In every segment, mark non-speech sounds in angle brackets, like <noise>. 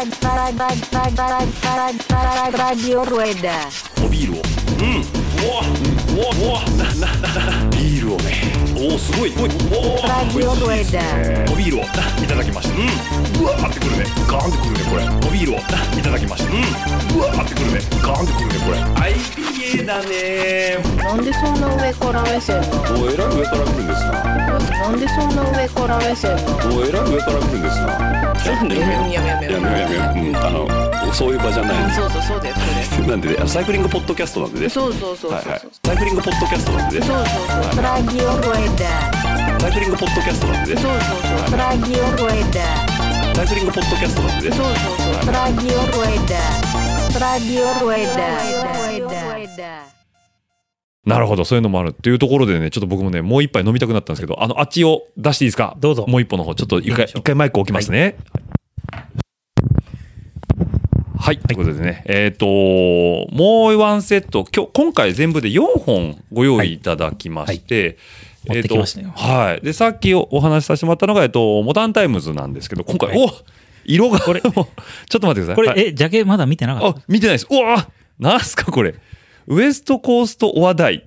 オ Rueda. おビールをうんうわうわうわなななビールをねおおすごいおいおおおビールをいただきましたうんうわってくるねガーンってくるねこれおビールをいただきましたうんうわってくるねガーンってくるねこれ IPA だねなんでそんな上から目線なのおえらい上から来るんですななんでそんな上から目線なのおえらい上から来るんですなやめようやめようやめようやめようやめよううんあのそういう場じゃないそうそうそうだよそうだなんでサイクリングポッドキャストなんでねよそうそうそうそうはいはいサイクリングポッドキャストなんでねそうそうそう Radio Rueda. サイクリングポッドキャストなんでねそうそうそう Radio Rueda. サイクリングポッドキャストなんでねそうそうそう Radio Rueda. Radio Rueda. なるほど、そういうのもあるっていうところでね、ちょっと僕もね、もう一杯飲みたくなったんですけど、あの、あっちを出していいですか？どうぞもう一歩の方、ちょっと一回、一回マイク置きますね。はい。ということでね、えっ、と、もうワンセット、今日、今回全部で4本ご用意いただきまして、持ってきましたよえーとはい。で、さっきおお話しさせてもらったのが、えっと、 Modern Times なんですけど、今回、はいお色が、これちょっと待ってください。これ、はいえ、ジャケまだ見てなかっあ、見てないです。うわなんすかこれ。 West Coast or Die。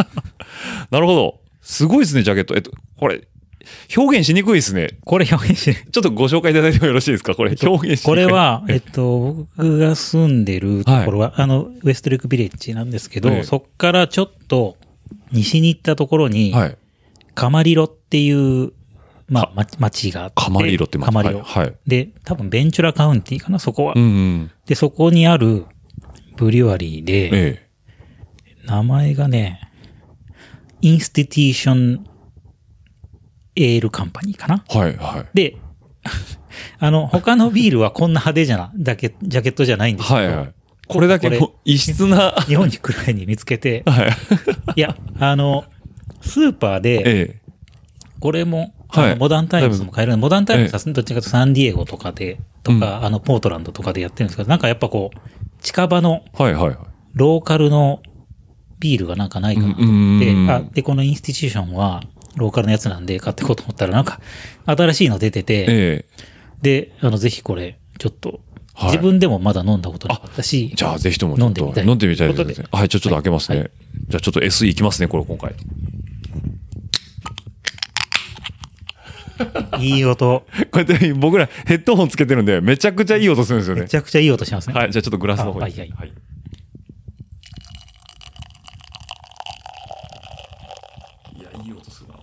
<laughs> なるほど。すごいですね、ジャケット。えっと、これ、表現しにくいですね。たこれ表現して、ちょっとご紹介いただいてもよろしいですか？これ、表現しにくい。これは、えっと、僕が住んでるところは、あの、ウエストレイクビレッジなんですけど、ええそっからちょっと西に行ったところに、はい。カマリロっていう、まあ、ま町があって。カマリロってカマリロ。はい。はいで、多分ベンチュラカウンティかな、そこは。うんうん。で、そこにあるブリュワリーで、え名前がね、 Institution Ale Company かな。え。はい、はい。で、<laughs> あの、他のビールはこんな派手じゃな、だけ、ジャケットじゃないんですけど、はい、はい。これだけ異質な、日本に来る前に見つけて、<laughs> はい。いや、あの、スーパーで、ええ。これも、はい Modern Times も買える Modern Times はどっちかというとサンディエゴとかで、とか、あの、ポートランドとかでやってるんですけど、なんかやっぱこう、近場のはい、はい、はい。ローカルのビールがなんかないかなとうん思って、うんあ、で、この Institution は、ローカルのやつなんで買っていこうと思ったら、なんか、新しいの出てて、ええ。で、あの、ぜひこれ、ちょっと、はい自分でもまだ飲んだことなかったし、じゃあ、ぜひとも飲んでみたい飲んでみたいです。ねはい、ちょ、ちょっと開けますね。はいじゃあ、ちょっと SE いきますね、これ、今回。<laughs> いい音、こうやって僕らヘッドホンつけてるんで、めちゃくちゃいい音するんですよねめち。ゃくちゃいい音しますね。はい、じゃあちょっとグラスの方に。あはいはいはい。いや、いい音するな。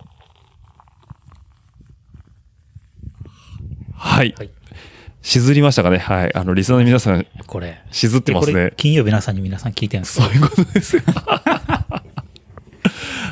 はい。はいしずりましたかねはい。あの、リスナーの皆さん、これ。しずってますね。金曜日の朝に皆さん聞いてるんですそういうことですよ。<laughs>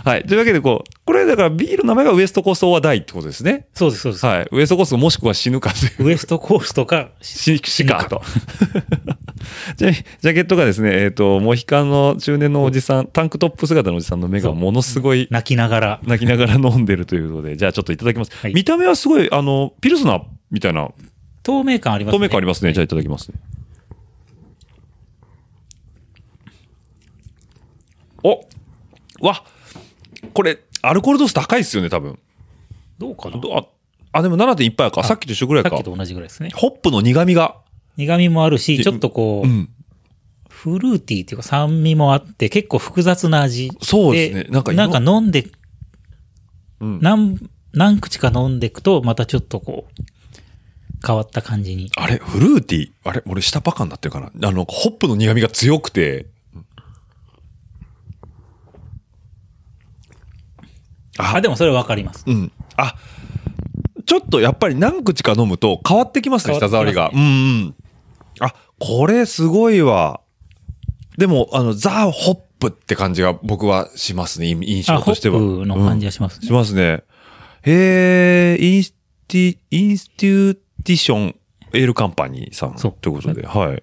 はい。というわけで、こう、これだからビールの名前がウエストコーストオアダイってことですね。そうです、そうです。はい。ウエストコーストもしくは死ぬかという。ウエストコーストか、し、しかと。<laughs> ジャケットがですね、えっ、と、モヒカンの中年のおじさん、タンクトップ姿のおじさんの目がものすごい泣きながら、泣きながら飲んでるということで、じゃあちょっといただきます。はい見た目はすごい、あの、ピルスナーみたいな、透明感あります透ね。明感ありますね。じゃあいただきますね。おわこれ、アルコール度数高いですよね、多分。どうかな？どあ、あ、でも7.1杯か。さっきと一緒ぐらいかさっき。と同じぐらいですね。ホップの苦味が。苦味もあるし、ちょっとこう、うん。フルーティーっていうか酸味もあって、結構複雑な味。そうですねなんかなんか飲んで、うん何、何口か飲んでいくと、またちょっとこう、変わった感じに。あれ、フルーティー？あれ、俺下パカになってるかな？あの、ホップの苦味が強くて。ああ、でもそれわかります。うん。あ、ちょっとやっぱり何口か飲むと変わってきますね、舌触りが。うんうん。あ、これすごいわ。でも、あの、ザ・ホップって感じが僕はしますね、印印象としては。ップの感じががしますね。しますね。へえ、 Insti、Institution Ale Company さんそうということで、はい。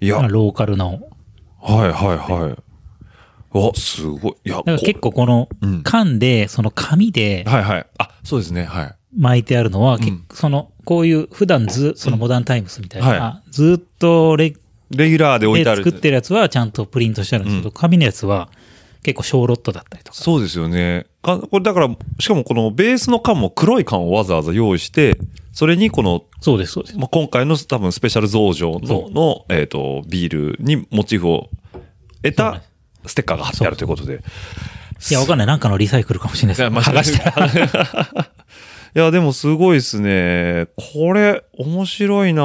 いや、まあローカルの。はいはいはい。わ、すごい。いや、だから結こ構このうん缶で、その紙ではいはい。あ、そうですね、はい。巻いてあるのは、結うん構その、こういう普段ず、その Modern Times みたいな、はずっとレレギュラーで置いてある。で作ってるやつはちゃんとプリントしてあるんですけど、紙のやつは結構小ロットだったりとか。そうですよね。かこれだから、しかもこのベースの缶も黒い缶をわざわざ用意して、それにこの、そうです、そうです。まあ、今回の多分スペシャル増上のそ、のえっ、と、ビールにモチーフを得たステッカーが貼ってあるということで。いや、わかんない。なんかのリサイクルかもしれないですけど。剥がしたら。<laughs> いや、でもすごいですね。これ、面白いな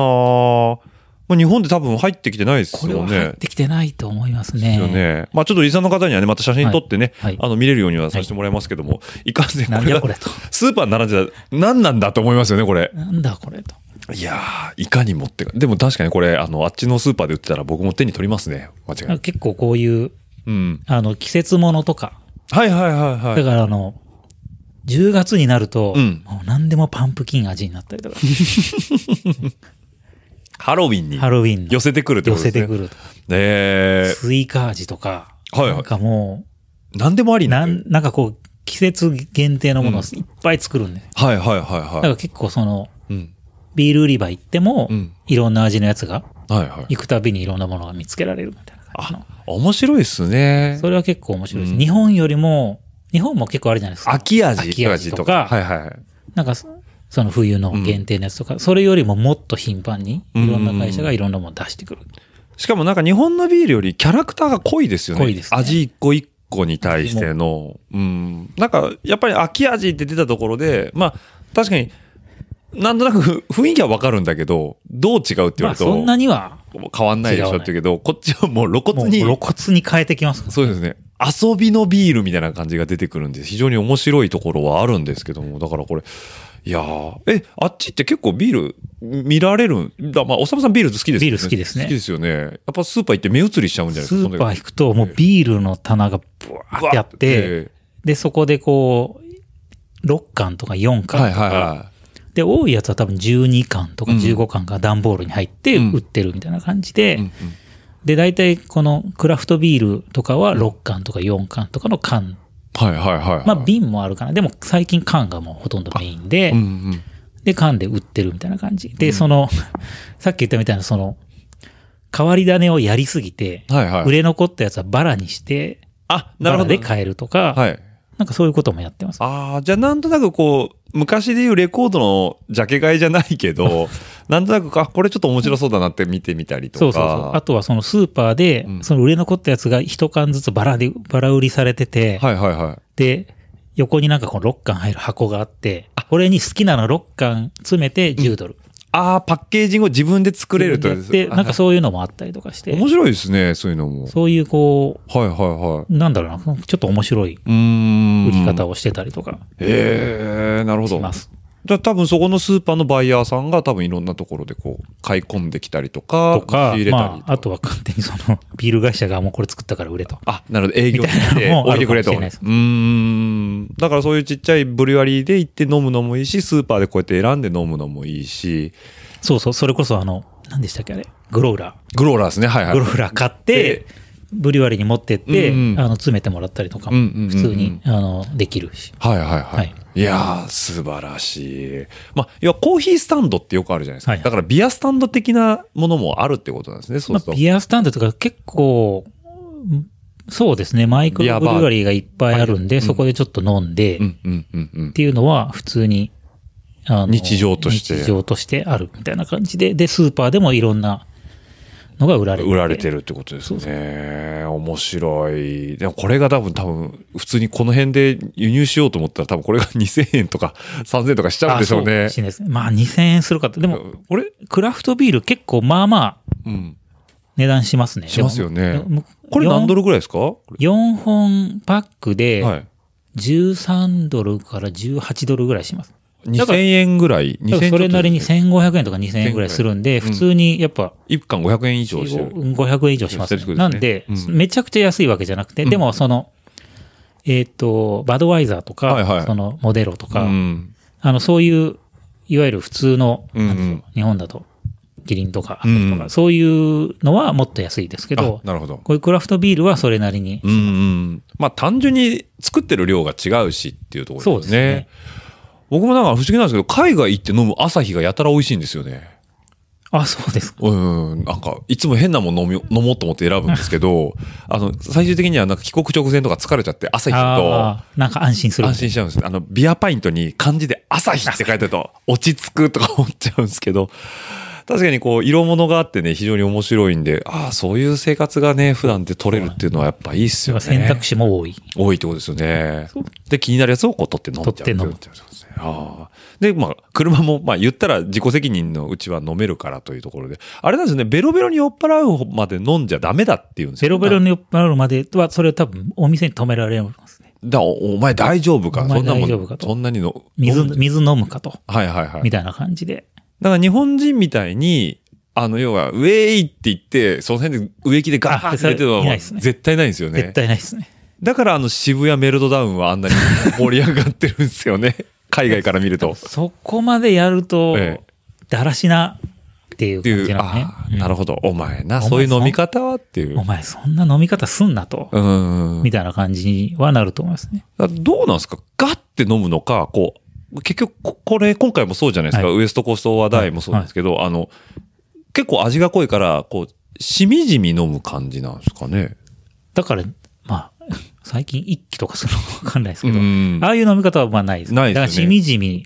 あ、日本で多分入ってきてないですこれよね。は入ってきてないと思いますですね。よね。まあちょっとリサの方にはね、また写真撮ってね、はいはいあの見れるようにはさせてもらいますけども、い、かんせんこれだこれと。スーパーに並んでたら何なんだと思いますよね、これ。なんだこれと。いやー、いかに持ってか。でも確かにこれ、あの、あっちのスーパーで売ってたら僕も手に取りますね。間違いなく。結構こういう、うん。あの、季節ものとか。はいはいはいはい。だからあの、10月になると、うんもう何でもパンプキン味になったりとか、<laughs> ハロウィンにハロウィンの寄せてくるって寄ことですね。せてくるとか、えスイカ味とか、はいはいなんかもー、何でもありう、ななんん、なんかこう、季節限定のものをうんいっぱい作るんで。はいはいはいだかはら結構その、い。うん。ビール売り場行っても、うんいろんな味のやつが、はいはい。行くたびにいろんなものが見つけられるみたいな感じのあ。、面白いですね。それは結構面白いです。うん日本よりも、日本も結構あるじゃないですか。秋味秋味とか、はいはいはい。なんかそ、その冬の限定のやつとか、それよりももっと頻繁に、いろんな会社がいろんなもの出してくる。しかもなんか日本のビールよりキャラクターが濃いですよね。濃いですね味一個一個に対しての。うん。なんか、やっぱり秋味って出たところで、まあ、確かに、なんとなく雰囲気はわかるんだけど、どう違うって言われると、まあそんなには、変わんないでしょって言うけど、こっちはもう露骨に、露骨に変えてきますからそうですね。遊びのビールみたいな感じが出てくるんで、非常に面白いところはあるんですけども、だからこれ、いやーえ、あっちって結構ビール見られるんだ、まあ、おさむさんビール好きですよね。ビール好きですね好きですよね。やっぱスーパー行って目移りしちゃうんじゃないスですか。ーパー行くと、もうビールの棚がブワーってあって、で、そこでこう、6缶とか4缶はいとか、はいはで、多いやつは多分12缶とかうん15缶が段ボールに入ってうん売ってるみたいな感じで、で、大体このクラフトビールとかは6缶とか4缶とかの缶。はいはいはいはい。まあ瓶もあるかな。でも最近缶がもうほとんどメインで。で、缶で売ってるみたいな感じ。で、その、<laughs> さっき言ったみたいなその、変わり種をやりすぎて。売れ残ったやつはバラにして、あ、なるほど。で買えるとか、はい。なんかそういうこともやってます。ああ、じゃあなんとなくこう、昔でいうレコードのジャケ買いじゃないけど、<laughs> なんとなく、あ、これちょっと面白そうだなって見てみたりとか。そうそうそう。あとはそのスーパーでう、んその売れ残ったやつが一缶ずつバラで、バラ売りされてて、はいはいはい。で、横になんかこの6缶入る箱があって、これに好きなの6缶詰めて10ドル。ああ、パッケージングを自分で作れるとでで、なんかそういうのもあったりとかして、面白いですね、そういうのも。そういうこはいはいはう、なんだろうな、ちょっと面白いい。うーん。売り方をしてたりとかええなるほど。します。じゃあ多分そこのスーパーのバイヤーさんが多分いろんなところでこう、買い込んできたりとか、とか仕入、れたりまあ、あとは勝手にその、ビール会社がもうこれ作ったから売れと。あ、なるほど。営業にみたいな行ってのもある置いてくれと。うん。だからそういうちっちゃいブリュワリーで行って飲むのもいいし、スーパーでこうやって選んで飲むのもいいし、そうそう、それこそあの、何でしたっけあれグローラグローラーですね。はいはー。い。グローラー買って、ブリュワリーに持ってって、うんうんあの、詰めてもらったりとかも、普通に、あの、できるし。はいはいはい。はいい、やー、素晴らしい。まあ、要はコーヒースタンドってよくあるじゃないですか。はいだからビアスタンド的なものもあるってことなんですね。そうますあ、ると。ビアスタンドとか結構、うんそうですね、マイクロブリュワリーがいっぱいあるんで、うんそこでちょっと飲んで、っ。ていうのは普通に、あの日常として日常としてあるみたいな感じで、で、スーパーでもいろんなのが売られてて売られてるってことですね。面白い。でもこれが多分多分、普通にこの辺で輸入しようと思ったら多分これが <laughs> 2000円とか3000円とかしちゃうんでしょうねあそかもし。れないですね。まあ2000円するかって。でも、これクラフトビール結構まあまあうん。値段しますね。しますよねこれ何ドルルぐらいですか？こ ?4 本パックれではい。13ドルから18ドルぐらいします。だから2000円ぐらい？ら2000それなりに1000 1500円とか2000円ぐらいするんで、うん普通にやっぱ一貫500円以上してる。500円以上しますなんでめちゃくちゃ安いわけじゃなくて、うんでもその、えっと、バドワイザーとはいはいか、そのモデロとか、うん。あの、そういう、いわゆる普通の、日本だと、キリンとか、そういうのはもっと安いですけあど、なるほど。こういうクラフトビールはそれなりに、うんうん。まあ単純に作ってる量が違うしっていうところそうですすでねね。。僕もなんか不思議なんですけど、海外行って飲む朝日がやたら美味しいんですよね。あ、そうですか。うん、なんか、いつも変なもの飲み <laughs> 飲もうと思って選ぶんですけど、<laughs> あの、最終的にはなんか帰国直前とか疲れちゃって、朝日と、なんか安心する。安心しちゃうんです。あの、ビアパイントに漢字で朝日って書いてあると落ち着くとか思っちゃうんですけど、確かにこう、色物があってね、非常に面白いんで、ああ、そういう生活がね、普段で取れるっていうのはやっぱいいっすよね。選択肢も多い。多いってことですよね。で、気になるやつをこう取って飲んじゃう取って飲む。ああ。で、まあ、車も、まあ言ったら自己責任のうちは飲めるからというところで、あれなんですよね、ベロベロに酔っ払うまで飲んじゃダメだっていうんですよベロベロに酔っ払うまでは、それは多分お店に止められますね。だおお前大丈夫か？そんなもん大丈夫かとそんなにの。水水飲むかと。はいはいはい。みたいな感じで。だから日本人みたいに、あの、要は、ウェイって言って、その辺で植木でガーッて出てるのは絶対ないんですよ絶ね。対ないですね。だからあの渋谷メルトダウンはあんなに盛り上がってるんですよね。<laughs> 海外から見ると。そこまでやるとええ、だらしなっていう感じなのねあ。あ、うんなるほど。お前な、そういう飲み方はっていうお。前そんな飲み方すんなと。うん。みたいな感じにはなると思いますね。だどうなんですか？ガッて飲むのか、こう、結局、ここれ、今回もそうじゃないですか。はいウエストコースト話題もそうなんですけど、あの、結構味が濃いから、こう、しみじみ飲む感じなんですかね。だから、まあ、最近一気とかするのかわかんないですけど、うんああいう飲み方はまあないです。ないですよねだからしみじみ、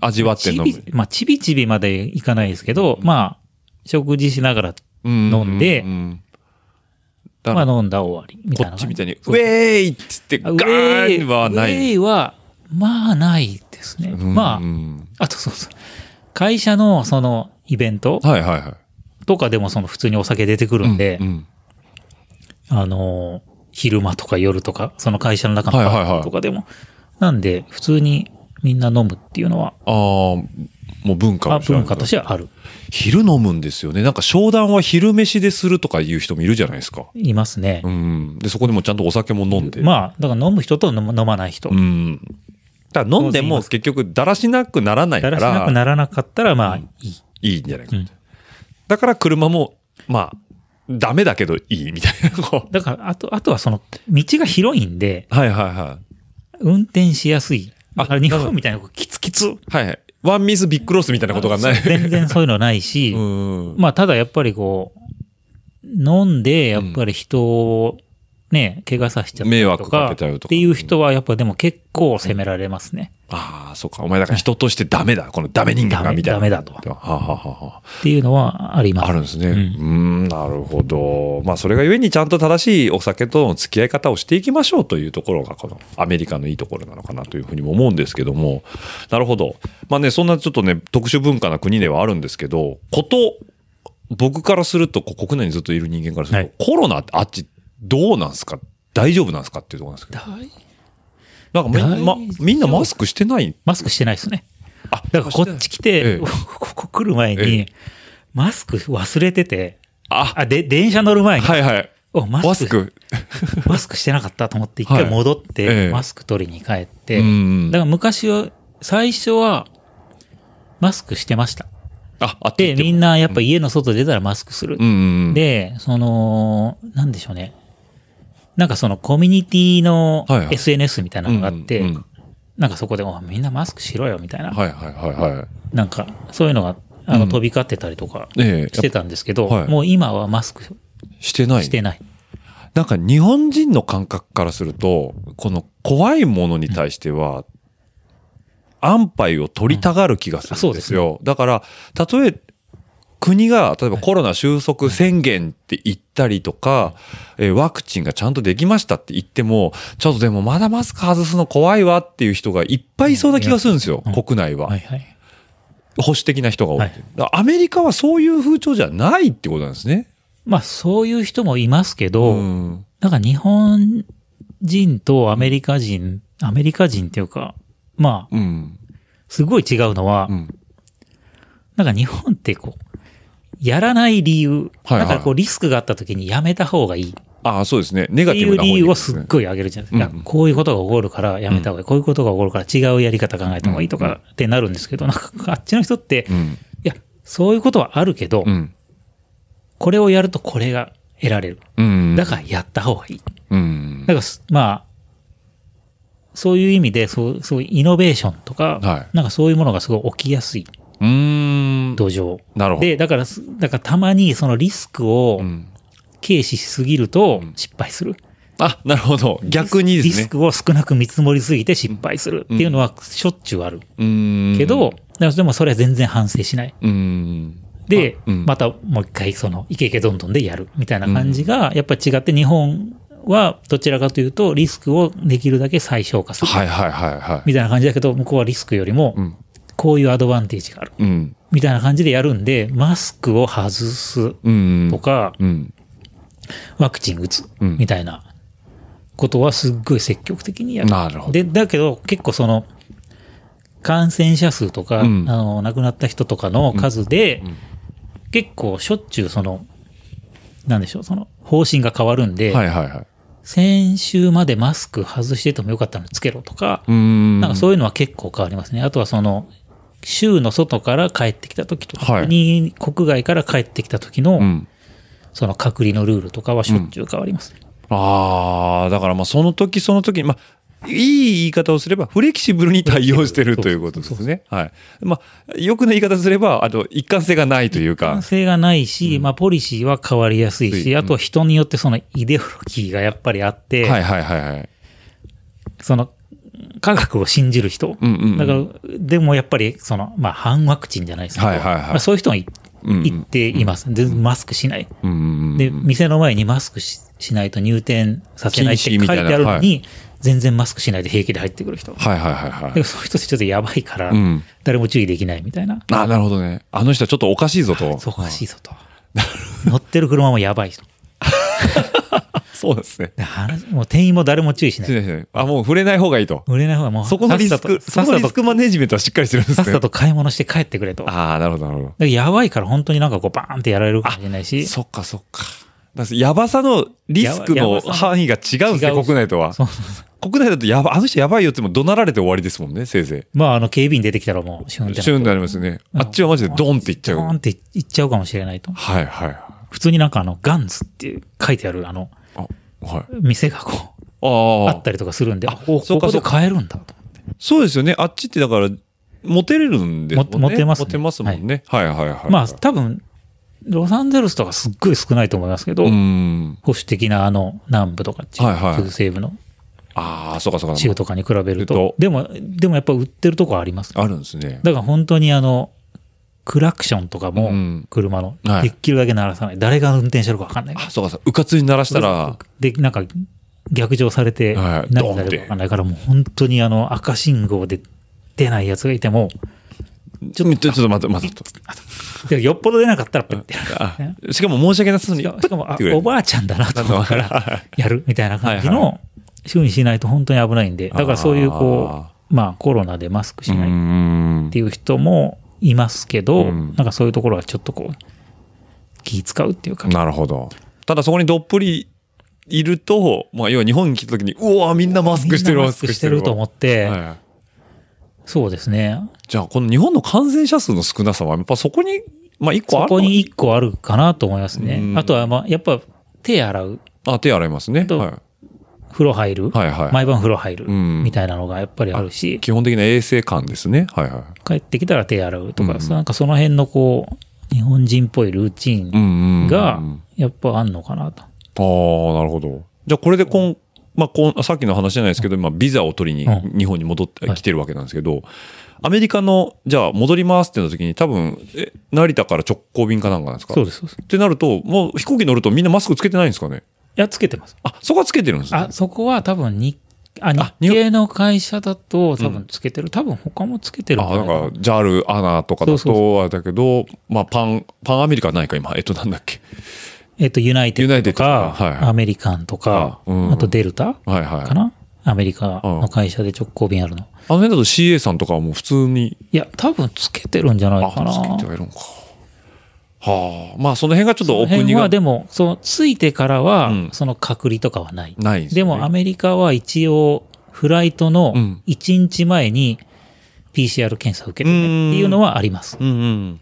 味わってち飲むび。まあ、ちびちびまでいかないですけど、まあ、食事しながら、飲飲んでだからまあ飲んだ終わり、みたいな。こっちみたいに、ウェーイっつって、ガーンはなウェい。イは、まあないですね。うんまうんあ、あとそうそう。会社のそのイベントはいはいはい。とかでもその普通にお酒出てくるんで、あの、昼間とか夜とか、その会社の中のとかでも。なんで、普通にみんな飲むっていうのは、ああ、もう文化文化としてはある。昼飲むんですよね。なんか商談は昼飯でするとかいう人もいるじゃないですか。いますねう。ん。で、そこでもちゃんとお酒も飲んで。まあ、だから飲む人と飲ま飲まない人。うん。だから飲んでも結局だらしなくならないからだらしなくならなかったら、まあ、いい。いいんじゃないかうんと。だから車も、まあ、ダメだけどいいみたいな。だから、あと、あとはその、道が広いんで、はいはいはい。運転しやすい。あだから日本みたいなキツキツ。はいはい。ワンミスビッグロスみたいなことがない。全然そういうのないし、うん。まあ、ただやっぱりこう、飲んで、やっぱり人をね、怪我させちゃったりと迷惑かか、けちゃうとかっていう人はやっぱでも結構責められますね。ああ、そうか。お前だから人としてダメだ。このダメ人間がみたいな。ダメだはあ、はあはあはあ、っていうのはあります。あるんですね。ううんーん、なるほど。まあ、それがゆえにちゃんと正しいお酒との付き合い方をしていきましょうというところが、このアメリカのいいところなのかなというふうにも思うんですけども。なるほど。まあね、そんなちょっとね、特殊文化な国ではあるんですけど、こと、僕からすると、国内にずっといる人間からすると、はいコロナってあっちどうなんですか？大丈夫なんですか？っていうところなんですけど。大なんかみ,、ま、みんなマスクしてない？マスクしてないですね。あ、だからこっち来て、ええここ来る前に、えマスク忘れてて、あ、あ、で、電車乗る前に、はいはい。おマスクマスク。<laughs> してなかったと思って一回はい戻って、ええマスク取りに帰って、うんだから昔は、最初は、マスクしてました。あ、あってで、みんなやっぱ家の外出たらマスクする。うんうん。で、その、なんでしょうね。なんかそのコミュニティのはいはい SNS みたいなのがあって、うんうんなんかそこで、おみんなマスクしろよみたいな、はいはいはいはい。なんかそういうのがあのうん飛び交ってたりとかええしてたんですけど、はいもう今はマスクしてない。してない。なんか日本人の感覚からすると、この怖いものに対しては、安牌を取りたがる気がするんですよ。だから、たとえ国が、例えばコロナ収束宣言って言ったりとか、えーワクチンがちゃんとできましたって言っても、ちょっとでもまだマスク外すの怖いわっていう人がいっぱいいそうな気がするんですよ、うん国内は。はいはい。保守的な人が多い。アメリカはそういう風潮じゃないってことなんですね。まあそういう人もいますけど、うんなんか日本人とアメリカ人、アメリカ人っていうか、まあ、うん。すごい違うのは、うん。なんか日本ってこう、やらない理由、はいはいだからこうリスクがあった時にやめた方がいいっああ、そうですね。ネガてティブな方いう理由をすっごい上げるじゃないですか。うんいやこういうことが起こるからやめた方がいい。こういうことが起こるから違うやり方考えた方がいいとかってなるんですけど、なんかあっちの人って、いうん。や、そういうことはあるけど、うん。これをやるとこれが得られる。うん。だからやった方がいい。うん。だからす、まあ、そういう意味で、そう、そういうイノベーションとか、はいなんかそういうものがすごい起きやすい。うーん。土壌。なるほど。で、だからす、だからたまにそのリスクをうん。軽視しすぎると失敗する。あ、なるほど。逆にですね。リスクを少なく見積もりすぎて失敗するっていうのはしょっちゅうある。うーん。けど、でもそれは全然反省しない。うーん。で、あうんまたもう一回そのイケイケどんどんでやるみたいな感じが、やっぱり違って日本はどちらかというとリスクをできるだけ最小化する。はいはいはいはい。みたいな感じだけど、向こうはリスクよりもうん。こういうアドバンテージがある。うん。みたいな感じでやるんで、マスクを外すうん。とか、うん。ワクチン打つうんみたいなことはすっごい積極的にやる。なるほど。で、だけど結構その、感染者数とか、うんあの、亡くなった人とかの数で、うん結構しょっちゅうその、なんでしょう、その、方針が変わるんで、はいはいはい。先週までマスク外しててもよかったのにつけろとか。なんかそういうのは結構変わりますね。あとはその、州の外から帰ってきた時とか、はい国国外から帰ってきた時の、うん。その隔離のルールとかはしょっちゅう変わります。ああ、だからまあその時その時に、まあ、いい言い方をすれば、フレキシブルに対応してるということですね。はい。まあ、良くない言い方すれば、あと、一貫性がないというか完。成がないし、まあポリシーは変わりやすいし、うんあとは人によってそのイデオロギーがやっぱりあって、はいはいはいはい。その科学を信じる人。うんうんうんだから、でもやっぱりその、まあ反ワクチンじゃないですけど、はいはいはいまあそういう人がいっています。でマスクしない。うんうんうんで、店の前にマスクししないと入店させないって書いてあるのに、全然マスクしないで平気で入ってくる人。はいはいはいはい。でそういう人ってちょっとやばいからうん、誰も注意できないみたいな。あなるほどね。あの人はちょっとおかしいぞと。そうおかしいぞと。乗ってる車もやばい人。<laughs> そうですね。で話もう店員も誰も注意しない。あ、もう触れない方がいいと。売れない方がもう、そこのリスク、そこのリスクマネジメントはしっかりしてるんですねさっさ。と買い物して帰ってくれと。ああ、なるほどなるほど。らやばいから本当になんかこうバーンってやられるかもしれないし。そっかそっか。だやばさのリスクの範囲が違うんですね、国内とは。そうそうそう国内だとやば、あの人やばいよっても怒鳴られて終わりですもんね、せいぜまあ、あの、警備員出てきたらもう、シュンっい。てシュンになりますね。あっちはマジでドンっていっちゃう。ドーンっていっちゃうかもしれないと。はいはい。普通になんかあの、ガンズって書いてある、あの。店がこう、あああったりとかするんで、あ、おここで買えるんだと。そうですよね。あっちってだから、モテれるんでね。もモテますねモテますもんね。はいはいはい。まあ、多分、ロサンゼルスとかすっごい少ないと思いますけど、うん。保守的なあの、南部とか中はいはい中西部のああ、そうかそうか。州とかに比べるとと、でも、でもやっぱ売ってるとこあります。あるんですね。だから本当にあの、クラクションとかもうん、車の、はい。できるだけ鳴らさない。誰が運転してるか分かんない。あ、そうかそう。うかつに鳴らしたら、で、なんか、逆上されて、はい。何になるか分かんないから、もう本当にあの、赤信号で出ない奴がいても、ちょっと、ちょっと待って、待って。でよっぽど出なかったらペッてやる。あしかも申し訳なさそうに、しかも、あおばあちゃんだなと思うから、やるみたいな感じの、注意しないと本当に危ないんで、だからそういうこう、まあコロナでマスクしうないっんていう人もいますけど、うんなんかそういうところはちょっとこう、気使うっていうか、なるほど。ただそこにどっぷりいると、まあ要は日本に来た時に、うわみんなマスクしてる、マスクしてると思って、はいそうですね。じゃあこの日本の感染者数の少なさは、やっぱそこに、まあ一個あるそこに一個あるかなと思いますねう。んあとは、まあ、やっぱ手洗う、あ、手洗いますね。とはい風呂入る、はいはい。毎晩風呂入る、うんみたいなのがやっぱりあるし、基本的な衛生観ですね。はいはい。帰ってきたら手洗うとか、うんなんかその辺のこう、日本人っぽいルーチン。があ、やっぱあんのかなと。あ、なるほど。じゃあこれでこん、まあ、こんさっきの話じゃないですけど、今、ビザを取りにう日本に戻ってきてるわけなんですけど、アメリカの、じゃあ戻りますってなった時に、多分、え、成田から直行便かなんかなんですか？そうです、そうです。いってなると、もう飛行機乗るとみんなマスクつけてないんですかね？や、つけてます。あ、そこはつけてるんですねあ、そこは多分に、あ、あ日系の会社だと多分つけてる。多分他もつけてるあ、ゃなないんかなか、JAL、アナとかだと、あれだけど、まあ、パン、パンアメリカはないか、今。えっと、なんだっけ。えっと、ユナイテッドとか、ユナイテッドとかはいはいアメリカンとか、あうんあとデルタはいはい。かな？アメリカの会社で直行便あるの。あの辺だと CA さんとかはもう普通に、いや、多分つけてるんじゃないあ、かな。つけてはいるのか。はあ。まあ、その辺がちょっとお国がはでも、その、ついてからは、うんその隔離とかはない。ないです、ね。でも、アメリカは一応、フライトのうん1日前に PCR 検査を受けてねっていうのはあります。うんうん。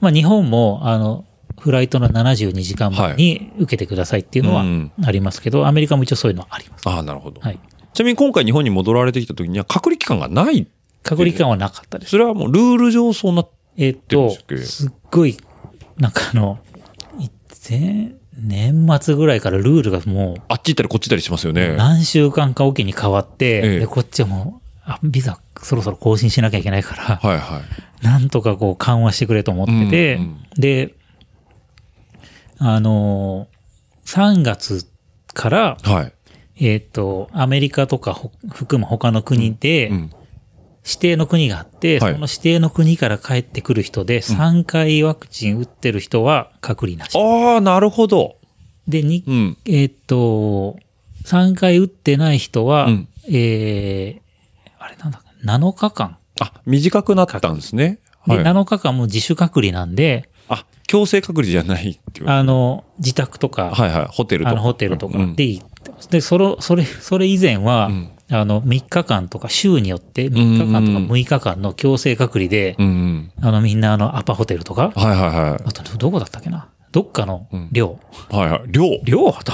まあ、日本も、あの、フライトの72時間前に受けてくださいっていうのはうんありますけど、アメリカも一応そういうのはあります。ああ、なるほど。はい。ちなみに今回日本に戻られてきた時には隔離期間がない。隔離期間はなかったです。それはもうルール上そうなっえっと出ましたっけ、すっごい、なんかあの、い前年末ぐらいからルールがもあっち行ったりこっち行ったりしますよう、ね。何週間かおきに変わって、ええで、こっちはもう、あ、ビザそろそろ更新しなきゃいけないから、はいはい。なんとかこう緩和してくれと思ってて、うんうんで、あのー3月から、はい。えっ、と、アメリカとかほ含む他の国で、うん。指定の国があって、はいその指定の国から帰ってくる人で、3回ワクチン打ってる人は隔離なし。ああ、なるほど。で、に、うん。えっ、と、3回打ってない人は、うんえー、あれなんだ、7日間。あ、短くなったんですね。で、はい。7日間も自主隔離なんで、あ、強制隔離じゃないっていう。あの、自宅とか、はいはい。ホテルとか。あの、ホテルとかうんで行ってます。で、それ、それ、それ以前は、うんあの、3日間とか、週によって3日間とかうん6日間の強制隔離で、うんうん。あの、みんなあの、アパホテルとか、はいはいはい。あと、どこだったっけな？どっかのうん寮。はいはい。寮寮？と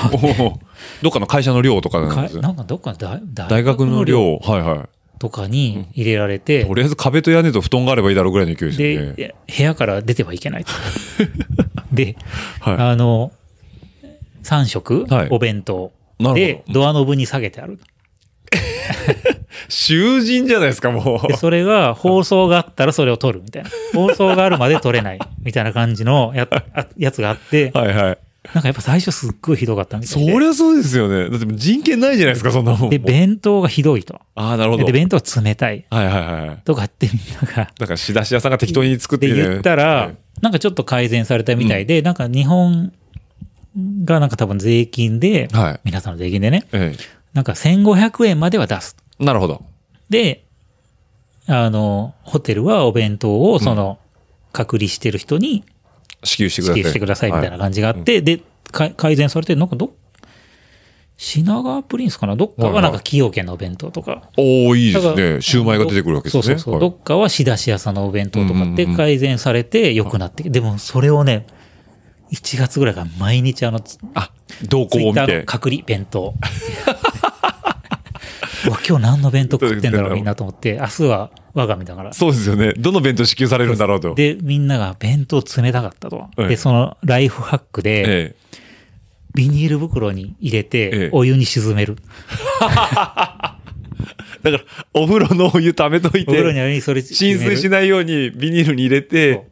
どっかの会社の寮とかなんですかなんかどっかの大大学の寮。はいはとかに入れられてい。と、りあえず壁と屋根と布団があればいいだろうぐらいの勢いですよね。で、部屋から出てはいけないと。<laughs> で、はい。あの、3食、はいお弁当で、ドアノブに下げてある。囚人じゃないですか、もで、それが放送があったらそれを撮るみたいな。放送があるまで撮れない <laughs> みたいな感じのやあやつがあってう。、はいはい。なんかやっぱ最初すっごいひどかったみたいで。そりゃそうですよね。だって人権ないじゃないですか、そんなもん。で、弁当がひどいと。ああ、なるほど。で、弁当は冷たい。はいはいはい。とかってみんなが、だから仕出し屋さんが適当に作ってでね言ったら、はいなんかちょっと改善されたみたいで、なんか日本がなんか多分税金で、はい。皆さんの税金でね、えなんか1500円までは出す。え。なるほど。で、あの、ホテルはお弁当をその、隔離してる人に支給してください。指定してくださいみたいなは感じがあって、で、か改善されて、なんかど、品川プリンスかな？どっかはなんか崎陽軒のお弁当とか。おおいいですね。シューマイが出てくるわけですね。そうそうそう。はいどっかは仕出し屋さんのお弁当とかって改善されて良くなって、でもそれをね、1月ぐらいから毎日あの、ツあ、動向を見て。隔離弁当。今日何の弁当食ってんだろうみんなと思って、明日は我が身だから。そうですよね。どの弁当支給されるんだろうと。で、みんなが弁当冷たかったと。ええで、そのライフハックで、えビニール袋に入れええて、お湯に沈める。え。<laughs> だから、お風呂のお湯溜めといお風呂にて、浸水しないようにビニールに入れて、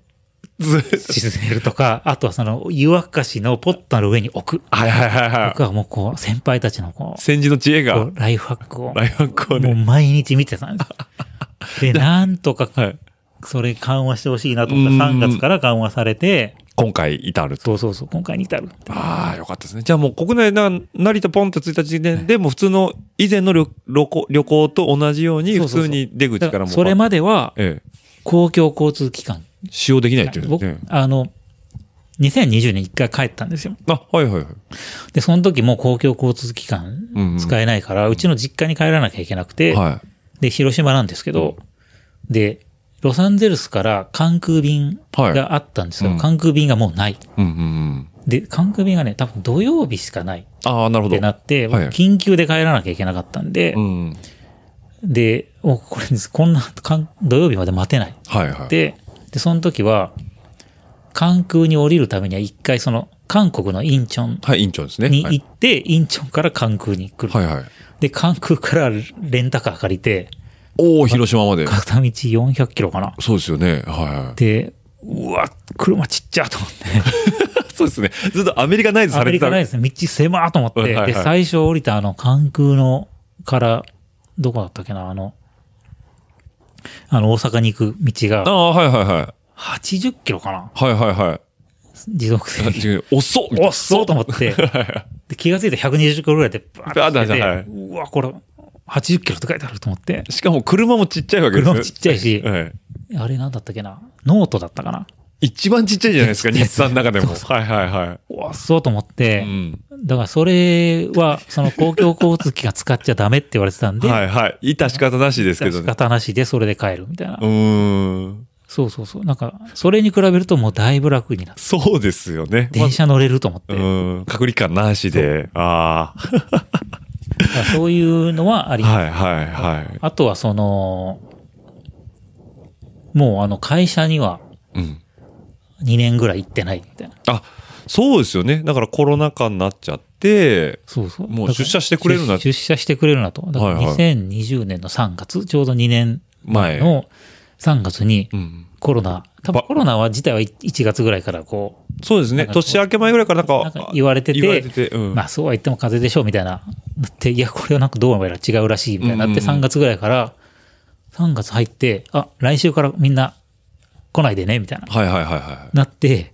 沈めるとか、あとはその湯沸かしのポットの上に置く。はいはいはいは僕はもうこう、先輩たちのこい。先人の知恵う、がライフハックを、ライフハックをもうね。毎日見てたんです。<laughs> で、なんとか、はい。それ緩和してほしいなと思ったらうん3月から緩和されて、今回至ると。そうそうそう、今回に至る。ああ、よかったですね。じゃあもう国内な、成田ポンと着いた時点で、もう普通の以前の旅旅行旅行と同じように、普通に出口だかもう。かららそれまではええ。公共交通機関。使用できないっていうんです僕ね。、あの、2020年一回帰ったんですよ。あ、はいはいはい。で、その時も公共交通機関使えないから、うちの実家に帰らなきゃいけなくて、はで、広島なんですけど、で、ロサンゼルスから関空便があったんですけど、はいうん関空便がもうない。い。うんうんうん。で、関空便がね、多分土曜日しかないっああ、なるほど。てなって、はい緊急で帰らなきゃいけなかったんで、うん。で、お、これ、こんな、かん土曜日まで待てない。はいはい。で、で、その時は、関空に降りるためには一回その、韓国のインチョンはい、委員長ですね。にはい行って、インチョンから関空に来る。はいはい。で、関空からレンタカー借りて、おお広島まで。片道400キロかな。そうですよね。はいはい。で、うわ、車ちっちゃと思って。<laughs> そうですね。ずっとアメリカナイズアメ。リカないですね。道狭ーと思って。はいはいで、最初降りたあの、関空の、から、どこだったっけな、あの、あの、大阪に行く道あが、あ、はいはいはい。80キロかな。はいはいはい。持続あ性。違 <laughs> う遅っおっそうと思って。<laughs> で、気がついて120キロぐらいでバーッと来て。て、うわ、これ、80キロって書いてあると思って。しかも車もちっちゃいわけですよ。車もちっちゃいし。はい。あれなんだったっけな。ノートだったかな一番ちっちゃいじゃないですか、<laughs> 日産の中でも。そうそはいはいはうわ、そうと思って、い。うん。だからそれは、その公共交通機関使っちゃダメって言われてたんで、はいはい。致し方なしですけど仕ね。方なしでそれで帰るみたいな。うーん。そうそうそう。なんか、それに比べるともうだいぶ楽になった。そうですよね。電車乗れると思って。まうん。隔離感なしで。あだからそういうのはああ。ります。はいはいはい。あとはその、もうあの会社にはうん。2年ぐらい行ってないみたいな。あ、そうですよね。だからコロナ禍になっちゃって、そうそう。もう出社してくれるな出出社してくれるなと。だからはいはい2020年の3月、ちょうど2年前。の3月にうん。コロナ、多分ばコロナは自体は1月ぐらいからこそうですね。年明け前ぐらいからなんか、言われてててて、うう、ん。まあそうは言っても風邪でしょうみたいな。なって、いや、これはなんかどうやら違うらしいみたいになって、うんうんうん3月ぐらいから、3月入って、あ、来週からみんな来ないでね、みたいな。はいはいはいはい。なって、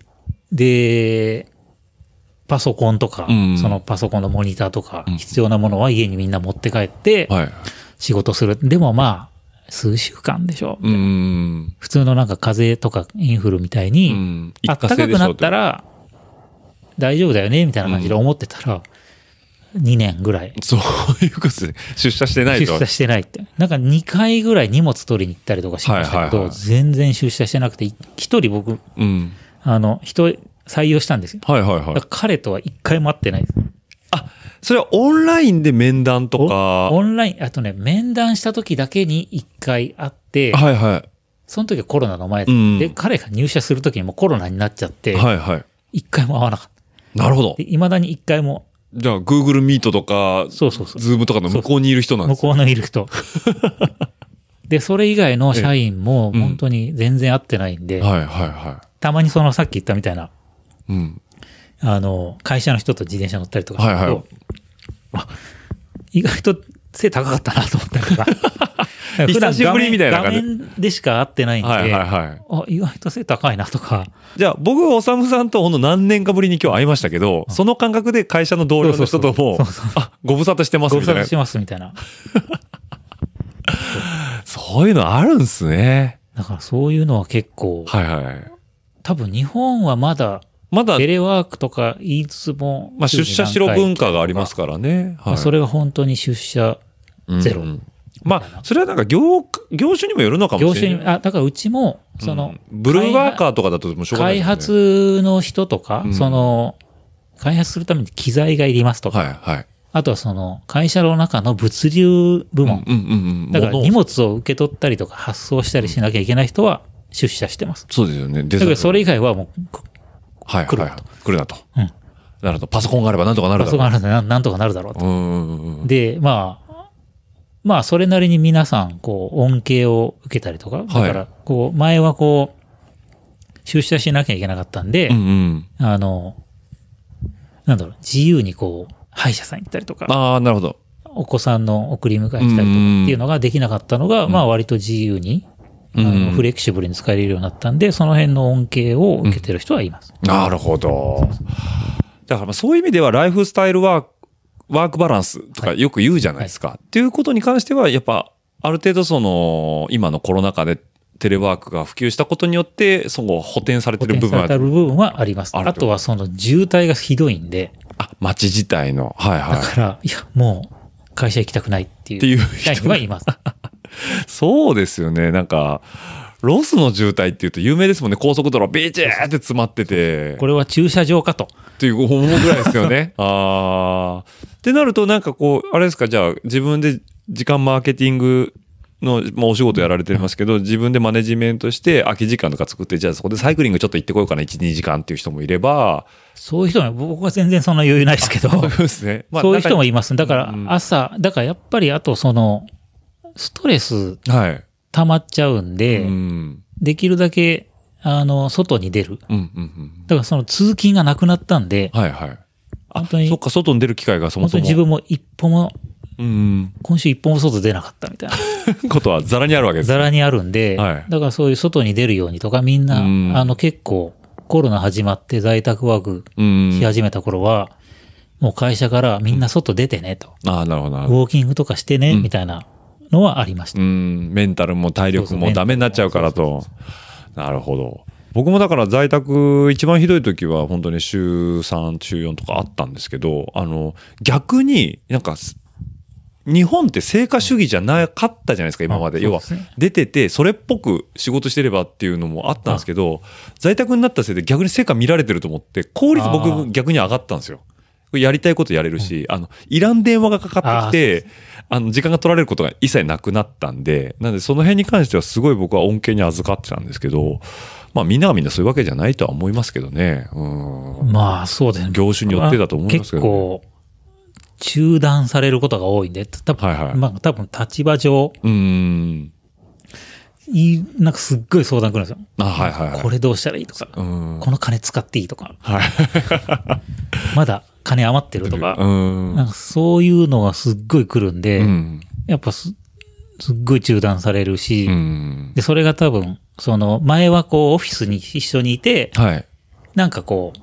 で、パソコンとか、うんそのパソコンのモニターとかうん、必要なものは家にみんな持って帰って、はい。仕事する。でもまあ、数週間でしょ。うーん。普通のなんか風邪とかインフルみたいうに、ん。あったかくなったら、大丈夫だよね、みたいな感じで思ってたら、2年ぐらいそういうことですね。出社してないと。出社してないって。なんか2回ぐらい荷物取りに行ったりとかしましたけど、はいはいはい全然出社してなくて、い一人僕、うん。あの、人採用したんですよ。はいはいはい。彼とは一回も会ってないです。それはオンラインで面談とおか。オンライン、あとね、面談した時だけに一回会って、はいはい。その時はコロナの前で、うんで、彼が入社する時にもうコロナになっちゃって、はいはい。一回も会わなかった。なるほどで、。未だに一回も、じゃあ、Google Meet とか、そうそうそう。Zoom とかの向こうにいる人なんです向こうのいる人。<laughs> で、それ以外の社員も本当に全然会ってないんで、はいはいはたまにそのさっき言ったみたいな、い。うん。あの、会社の人と自転車乗ったりとかすると、はいはいあ意外と背高かったなと思ったか。<laughs> 久しぶりみたいな画感じ面でしか会ってないんで、はいはいはい。あ、意外と背高いなとか、じゃあ、僕、おさむさんとほんの何年かぶりに今日会いましたけど、その感覚で会社の同僚の人ともそうそう、あ、ご無沙汰してますみたいなご無沙汰し。ますみたいな。<laughs> そういうのあるんすね。だからそういうのは結構、はいはい。多分日本はまだまだテ、レワークとか言いつつも、まあ、出社しろ文化がありますからね。はい。それが本当に出社、ゼロうんまあ、それはなんか業、業種にもよるのかも業しれない。種に、あ、だからうちも、その、うんブルーワーカーとかだともうしょうがないね。発の人とか、うんその、開発するために機材がいりますとか、はいはい。あとはその、会社の中の物流部門。うんうんうん。だから荷物を受け取ったりとか発送したりしなきゃいけない人は出社してます。そうですよね。デだからそれ以以外はもう、くはいはいはい。来るなと。うん。なるほど。パソコンがあればなんとかなるだろう。パソコンあるんでなんとかなるだろうと。うん。で、まあ、まあ、それなりに皆さん、こう、恩恵を受けたりとか、だから、こう、前はこう、出社しなきゃいけなかったんで、うんうん。あの、なんだろう、自由にこう、歯医者さん行ったりとか、ああ、なるほど。お子さんの送り迎えしたりとかっていうのができなかったのが、まあ割と自由に、あうんのフレキシブルに使えるようになったんで、その辺の恩恵を受けてる人はいます。なるほど。だからまあそういう意味ではライフスタイルワーク、ワークバランスとかよく言うじゃないですか。っていうことに関しては、やっぱ、ある程度その、今のコロナ禍でテレワークが普及したことによって、その補填されてる部分は補填された、部分はあります。あるとはその渋滞がひどいんで、あ、街自体の、はいはい。だから、いや、もう会社行きたくないっていう。っていう社員はいます。<laughs> そうですよね。なんか、ロスの渋滞っていうと有名ですもんね。高速道路ビーチーって詰まってて。これは駐車場かと。っていう思うぐらいですよね。<laughs> ああ。ってなるとなんかこう、あれですか、じゃあ自分で時間マーケティングの、まあ、お仕事やられてますけど、自分でマネジメントして空き時間とか作って、じゃあそこでサイクリングちょっと行ってこようかな、1、2時間っていう人もいれば、そういう人も、僕は全然そんな余裕ないですけど、<laughs> そうですね。まあそういう人もいいます。だからうん朝、だからやっぱりあとその、ストレスはい。溜まっちゃうんで、うん。できるだけ、あの、外に出る。うん、うん、うん。だからその通勤がなくなったんで、はい、はい。あ、本当にそっか、外に出る機会がそも本当そも。に自分も一歩も、うん。今週一歩も外出なかったみたいな。<laughs> ことはザラにあるわけです。ざらにあるんで、はいだからそういう外に出るようにとか、みんな、うんあの結構、コロナ始まって在宅ワークうん。し始めた頃は、もう会社からみんな外出てねと。ああ、なるほど、ウ。ォーキングとかしてね、うんみたいなのはありました。うん、メンタルも体力もダメになっちゃうからと。なるほど。僕もだから在宅一番ひどい時は本当に週3、週4とかあったんですけど、あの、逆になんかす、日本って成果主義じゃなかったじゃないですか、今まで。ですね、出てて、それっぽく仕事してればっていうのもあったんですけど、在宅になったせいで逆に成果見られてると思って、効率あ僕ー逆に上がったんですよ。やりたいことやれるし、あの、いらん電話がかかってきて、あの、時間が取られることが一切なくなったんで、なんでその辺に関してはすごい僕は恩恵に預かってたんですけど、まあみんながみんなそういうわけじゃないとは思いますけどね。うん。まあ、そうですね。業種によってだと思いますけどね結構、中断されることが多いんで、多分、はいはいまあ多分立場上、うーん。いい、なんかすっごい相談来るんですよ。あ、はいはいはい。これどうしたらいいとか、うん。この金使っていいとか、はい。まだ金余ってるとか、うん。なんかそういうのがすっごい来るんで、うん。やっぱす、すっごい中断されるし、うん。で、それが多分、その、前はこう、オフィスに一緒にいて、はい。なんかこう、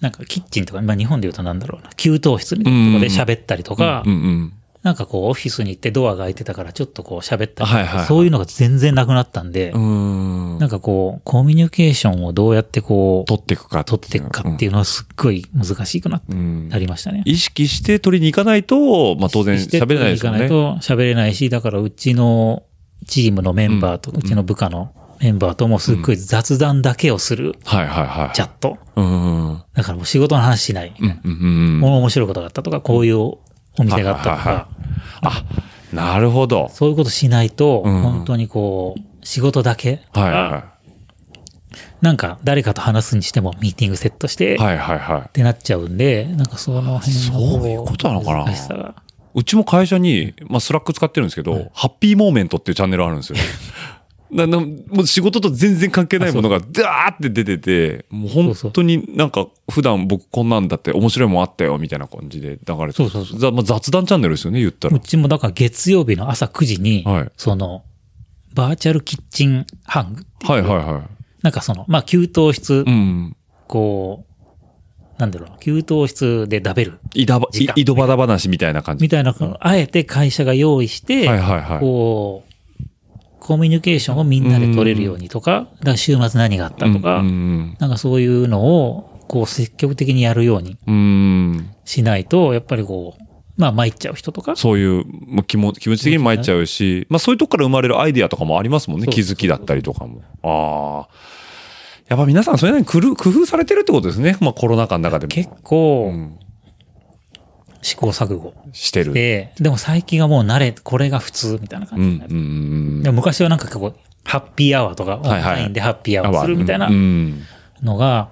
なんかキッチンとか、まあ日本で言うとなんだろうな、給湯室ところで喋ったりとか、うんうん。なんかこう、オフィスに行ってドアが開いてたからちょっとこう喋ったりとか、はいはいはいそういうのが全然なくなったんで、うん。なんかこう、コミュニケーションをどうやってこう、取っていくか取っていくかっていうのはすっごい難しくな。なりましたね。意識して取りに行かないと、まあ当然して喋れないですよね。行かないと喋れないし、だからうちのチームのメンバーと、うんうちの部下のメンバーともすっごい雑談だけをするはいはいはい。チャット。だからもう仕事の話しない。うんうん。面白いことがあったとか、こういうお店があったとか、<laughs> あ、なるほど。そういうことしないと、うん本当にこう、仕事だけ、はいはなんか誰かと話すにしてもミーティングセットして、い。はいはいはい。ってなっちゃうんで、なんかその辺のそういうことなのかな。うちも会社に、まあ Slack 使ってるんですけど、 Happy Moment っていうチャンネルあるんですよ。ななもう仕事と全然関係ないものがダーって出てて、もう本当になんか普段僕こんなんだって面白いもんあったよみたいな感じで流れてそうそうそうざまあ、雑談チャンネルですよね、言ったらう。ちもだから月曜日の朝9時に、はいその、 Virtual Kitchen Hang っていうはいはいはなんかその、まあ、給湯室い。う、ん。こう、なんだろうな、給湯室で食べる井戸ば井戸端話みたいな感じ。みたいな、あえて会社が用意して、はいはいはい。こう、コミュニケーションをみんなで取れるようにとか、だから週末何があったとか、なんかそういうのを、こう積極的にやるように。しないと、やっぱりこう、まあ参っちゃう人とか、そういう、もう気も気持ち的に参っちゃうし、まあそういうとこから生まれるアイディアとかもありますもんね。気づきだったりとかも。ああ。やっぱ皆さんそれなりに工夫されてるってことですね。まあコロナ禍の中でも。結構うん試行錯誤してる。で、でも最近はもう慣れ、これが普通みたいな感うんじになる。うんうんでも昔はなんか結構、ハッピーアワーとか、オンラインでハッピーアワーするみたいなうん。のが、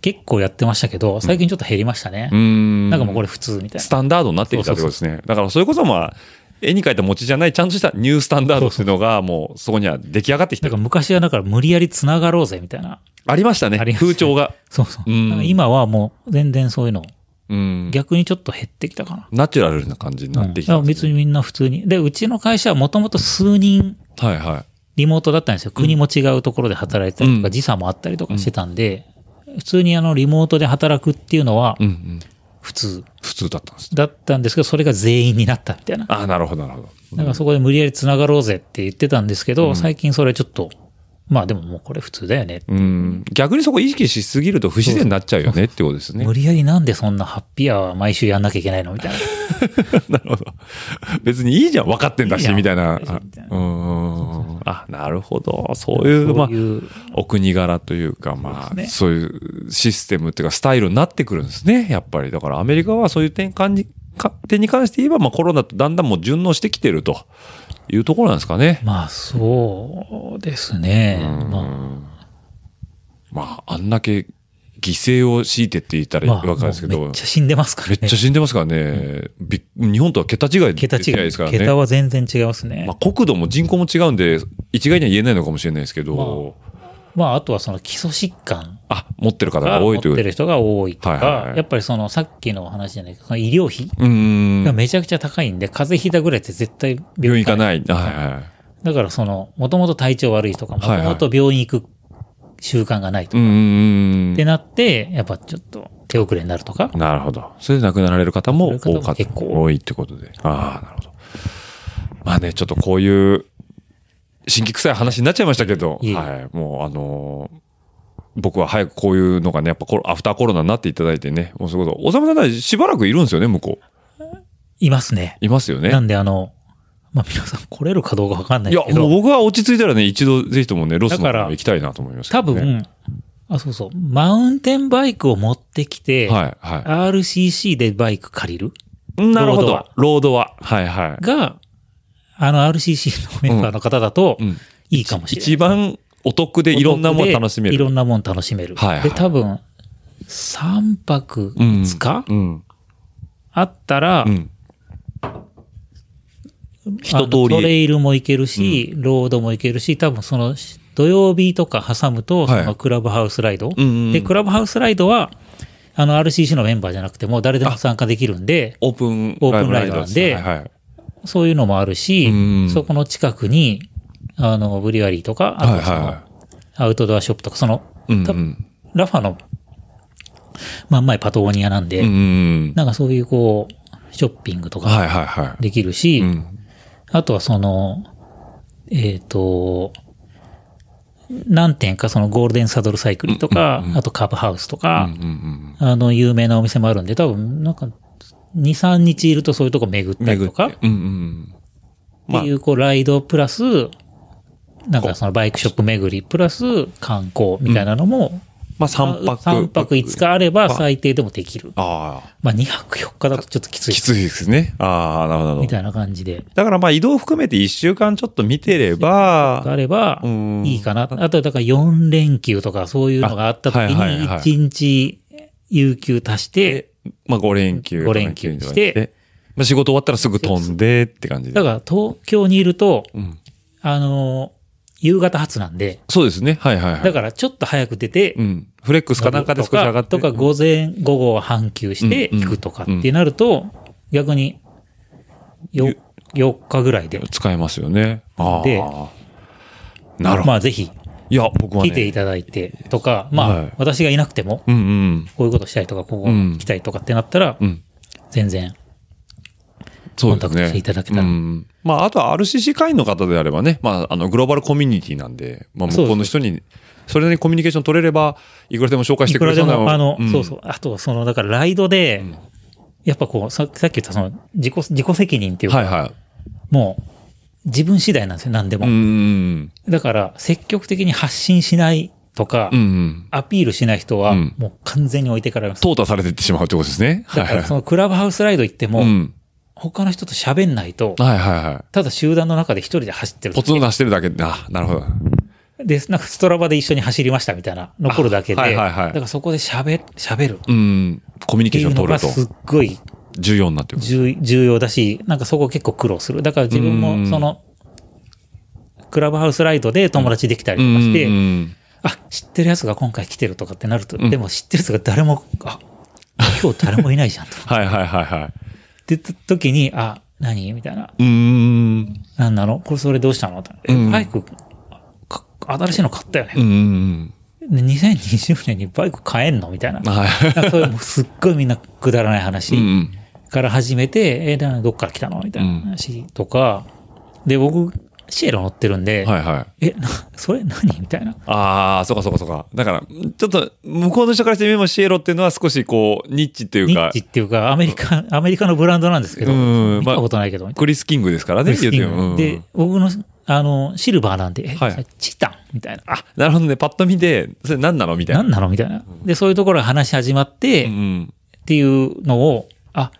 結構やってましたけど、最近ちょっと減りましたねう。ん。なんかもうこれ普通みたいスタンダードになってきたってことですね。だからそれこそまあ、絵に描いた餅じゃない、ちゃんとしたニュースタンダードっていうのがもうそこには出来上がってきな。てるなんか。昔はだから無理やり繋がろうぜみたいな。ありましたね。たね風潮が。そうそう。うん今はもう全然そういうの、うん。逆にちょっと減ってきたかな。ナチュラルな感じになってきたうんん別にみんな普通に。で、うちの会社はもともと数人はいはい。リモートだったんですよ。国も違うところで働いてたりとか、うん時差もあったりとかしてたんで、普通にあのリモートで働くっていうのはうんうん。普通普通だったんです。だったんですけど、それが全員になったみたいな。ああ、なるほど、なるほど。だからそこで無理やり繋がろうぜって言ってたんですけど、うん最近それちょっと、まあでももうこれ普通だよね。うん。逆にそこ意識しすぎると不自然になっちゃうよねってことですね無。理やりなんでそんなハッピーアワー毎週やんなきゃいけないのみたいな。<laughs> なるほど。別にいいじゃん、分かってんだし、いいみたいな。うん。あ、なるほど。そういう、う、いうお国柄というか、まあ、ねそういうシステムっていうか、スタイルになってくるんですね、やっぱり。だからアメリカはそういう点関に、か点に関して言えば、まあコロナとだんだんもう順応してきてるというところなんですかね。まあそうですね。まあまあ、あんだけ犠牲を強いてって言ったらまあ、わかるんですけど、もうめっちゃ死んでますからね。めっちゃ死んでますからね。び日本とは桁違い桁違いですからね。桁は全然違いますね。まあ、国土も人口も違うんで、一概には言えないのかもしれないですけど、まあ、あとはその基礎疾患あ、持ってる方がが多いという。持ってる人が多いとはいはいはい、かやっぱりそのさっきの話じゃないけど、その医療費。がめちゃくちゃ高いんで、風邪ひいたぐらいって絶対病院行かい。ない。はいはい。だからその、もともと体調悪い人が、もともと病院行く習慣がないとか、うんうんうんってなって、やっぱちょっと手遅れになるとか、なるほど。それで亡くなられる方も多かった。多いってことで。ああ、なるほど。まあね、ちょっとこういう、新規臭い話になっちゃいましたけど、はい。もうあのー僕は早くこういうのがね、やっぱコロアフターコロナになっていただいてね、もうそういうこと。おさむさんはしばらくいるんですよね、向こう。いますね。いますよね。なんであの、まあ皆さん来れるかどうかわかんないいや、もう僕は落ち着いたらね、一度ぜひともね、ロスの方行きたいなと思いますけ多どね、分、あ、そうそう。マウンテンバイクを持ってきて、はい、は RCC でバイク借りる？い。なるほど。ロードは。はい、はい。が、あの RCC のメンバーの方だとうん。いいかもしれない。一番お得でいろんなもの楽しめる。いろんなもん楽しめる。はいはいで、多分、3泊うん5日、うん。あったら、うん。一通りトレイルも行けるし、ロードも行けるし、多分その土曜日とか挟むと、はいそのクラブハウスライド。うんうんで、クラブハウスライドは、あの RCC のメンバーじゃなくても誰でも参加できるんで、オープンオープンライドなんではいはい。そういうのもあるし、うんそこの近くに、あの、ブリュワリーとか、あとその、はいはアウトドアショップとか、その、多うんうん。ラファの、まんまいパトゴニアなんで、うんうん。なんかそういうこう、ショッピングとかはいはいはできるし、い。うん。あとはその、えっ、と、何店かそのゴールデンサドルサイクルとか、あとカブハウスとか、うんうんあの、有名なお店もあるんで、多分、なんか、2、3日いるとそういうとこ巡ったりとか、っうんうん。ていう、こう、ライドプラス、なんかそのバイクショップ巡り、プラス観光みたいなのも、まあ3泊。3泊5日あれば最低でもできる。ああ。まあ2泊4日だとちょっときついき。ついですね。ああ、なるほど。みたいな感じで。だからまあ移動含めて1週間ちょっと見てれば、あればうんいいかな。あとだから4連休とかそういうのがあった時にはい1日有給足して、まあ5連休とか5連休して、まあ仕事終わったらすぐ飛んでって感じで。だから東京にいると、うんあのー夕方発なんで、そうですね。はいはいはい。だからちょっと早く出て、うん。フレックスかなんかで少し上がって。とか、午前、午後半休して行くとかってなると、逆に、よ、4日ぐらいで。使えますよね。ああ。でなるほど。まあぜひいや、僕はね。来ていただいてとか、まあはい私がいなくても、うんうん。こういうことしたいとか、ここうん来たいとかってなったら、うん。全然、そうですね。コンタクトしていただけたらうん。まあ、あとは RCC 会員の方であればね、まあ、あの、グローバルコミュニティなんで、まあ、向こうの人に、それなりにコミュニケーション取れれば、いくらでも紹介していくれそうなも、あの、んそうそう。あと、その、だからライドで、んやっぱこう、ささっき言ったその、自己、自己責任っていうか、はいはい。もう、自分次第なんですよ、何でも。だから、積極的に発信しないとか、うん。うんうん。アピールしない人は、うんもう完全に置いてかれます。淘汰されていってしまうってことですね。だから、そのクラブハウスライド行っても、うん。他の人と喋んないと、はいはいはい。ただ集団の中で一人で走ってるポツンとしてるだけで、あ、なるほど。で、なんかストラバで一緒に走りましたみたいな、残るだけで、あはいはいはいだからそこで喋、喋るっうん。コミュニケてーション取るいうのがすっとごい重要になってくる。重重要だし、なんかそこ結構苦労する。だから自分うんもその、クラブハウスライドで友達できたりとかして、あ、知ってるやつが今回来てるとかってなると、うんでも知ってるやつが誰も、あ、今日誰もいないじゃんと。っ <laughs> はいはいはいはい。て言った時に、あ、何？みたいな。うーん。何なの？これそれどうしたの？え、うんバイク、か新しいの買ったよね。うんうんで2020年にバイク買えんの？みたいな。うん。はい。そういうすっごいみんなくだらない話。から始めて、え、などっから来たの？みたいな話とか。で、僕、シエロ乗ってるんで、はいはい。え、な、それ何みたいな。ああ、そうかそうかそうか。だから、ちょっと、向こうの人からしてみてもシエロっていうのは少しこう、ニッチっていうかニッチ、っていうか、アメリカ、アメリカのブランドなんですけど、うん見たことないけど、みたいクリス・キングですからなね、言うてで、僕の、あの、シルバーなんで、え、はいチタンみたいな。あ、なるほどね。パッと見て、それ何なのみたいな。何なのみたいな。で、そういうところが話し始まって、っうんうん。ていうのを、あ、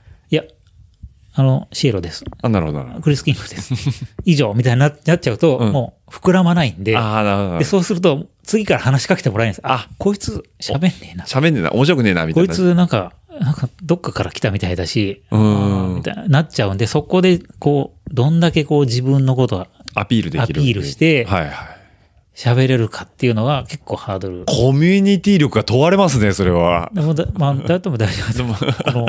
あの、シエロです。あ、なるほどなるほど。クリス・キングです。<laughs> 以上、みたいにななっちゃうと、うんもう膨らまないんで、ああ、なるほどなで、そうすると、次から話しかけてもらえないんです。あ、こいつ喋んねえなど。。喋んねえな。面白くねえな、みたこいいな。つなんか、なんかどっかから来たみたいだし、うんみたいな、なっちゃうんで、そこで、こう、どんだけこう自分のことをアピールできる。アピールしてはいはい。喋れるかっていうのが結構ハードル。コミュニティ力が問われますね、それは。でもだ、まあ、だっても大丈夫です。この、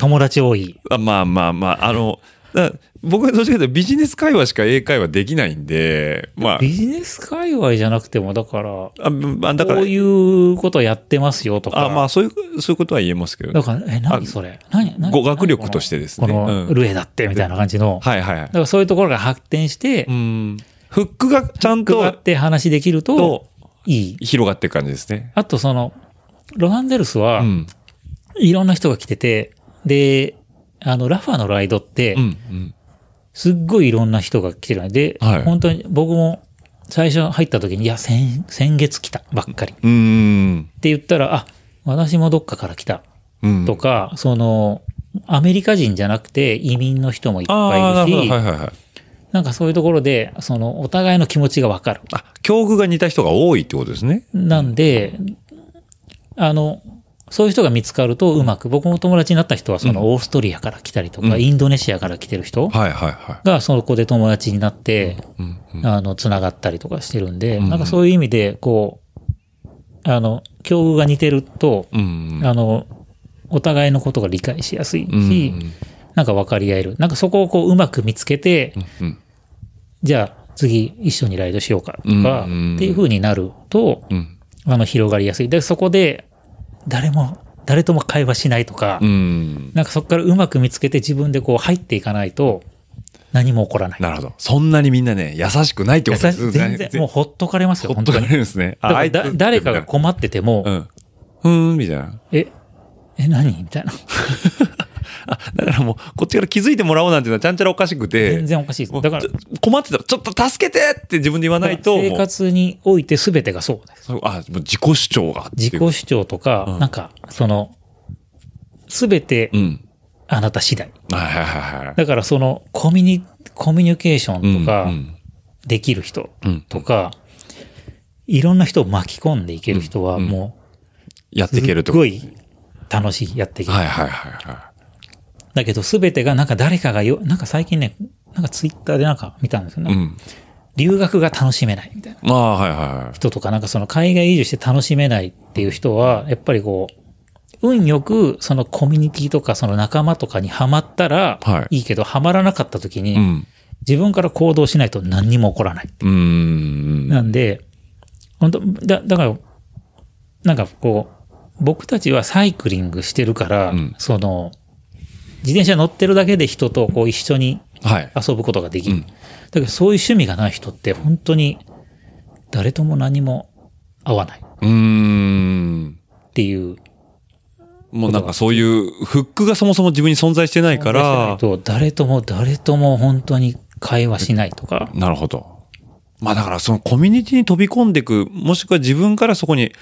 友達多い。あまあまあまあ、あの、だ僕はどっちかというとビジネス会話しか英会話できないんで、まあ、ビジネス界隈じゃなくても、だから、こあまあだからう、いうことやってますよとか。あまあそういう、そういうことは言えますけど。だから、え、何それ？何何？語学力としてですねこの、ルエだって、みたいな感じの。はいはいだからそういうところが発展してう、ん。フックがちゃんとがあって話できるとと、いい。広がっていく感じですね。あとその、ロサンゼルスはう、ん。いろんな人が来てて、で、あの、ラファのライドってう、ん。うん。すっごいいろんな人が来てるので、はい本当に僕も、最初入った時に、いや、先、先月来たばっかり。っ。て言ったら、あ、私もどっかから来た。うん。とか、その、アメリカ人じゃなくて移民の人もいっ。ぱいいるし、はいはいはい。なんかそういうところで、その、お互いの気持ちがわかる。あ、境遇が似た人が多いってことですね。なんで、あの、そういう人が見つかるとうまく、僕も友達になった人はそのオーストリアから来たりとか、うんインドネシアから来てる人はいはいはがそこで友達になって。あの、つながったりとかしてるんで、うんなんかそういう意味で、こう、あの、境遇が似てると。あの、お互いのことが理解しやすいし、なんか分かり合える。なんかそこをこううまく見つけて、うんじゃあ次一緒にライドしようかとか、っていう風になると、うん。あの、広がりやすい。で、そこで、誰も、誰とも会話しないとか、うん。なんかそこからうまく見つけて自分でこう入っていかないと、何も起こらない。なるほど。そんなにみんなね、優しくないってこと優しです全然、もうほっとかれますよ、ほっとか。れるんですね。あだ誰かが困ってても、うん。ふーん、みたいな。え、え、何？みたいな。<laughs> あ、だからもう、こっちから気づいてもらおうなんていうのはちゃんちゃらおかしくて。全然おかしいです。だから困ってたら、ちょっと助けてって自分で言わないと。生活において全てがそうです。あ、もう自己主張が。自己主張とか、うんなんか、その、全てうん。あなた次第。はいはいはいはい。だからその、コミュニ、コミュニケーションとかうんうんできる人うんとか、いろんな人を巻き込んでいける人はうんもやっう、ていけるとすっごい楽しい、やっていける。はいはいはいはだけど全てがなんか誰かがよ、なんか最近ね、なんかツイッターでなんか見たんですよい。ね。うん。留学が楽しめないみたいなああ、はいはいはい。人とか、なんかその海外移住して楽しめないっていう人は、やっぱりこう、運よくそのコミュニティとかその仲間とかにはまったらはいいいけど、はまらなかった時に、うん。自分から行動しないと何にも起こらない。なんで、本当だ、だから、なんかこう、僕たちはサイクリングしてるから、うんその、自転車乗ってるだけで人とこう一緒にはい。遊ぶことができる。うんだけどそういう趣味がない人って本当に誰とも何も合わないっうーん。ていう。もうなんかそういうフックがそもそも自分に存在してないから、と誰とも誰とも本当に会話しないとか。なるほど。まあだからそのコミュニティに飛び込んでいく、もしくは自分からそこに、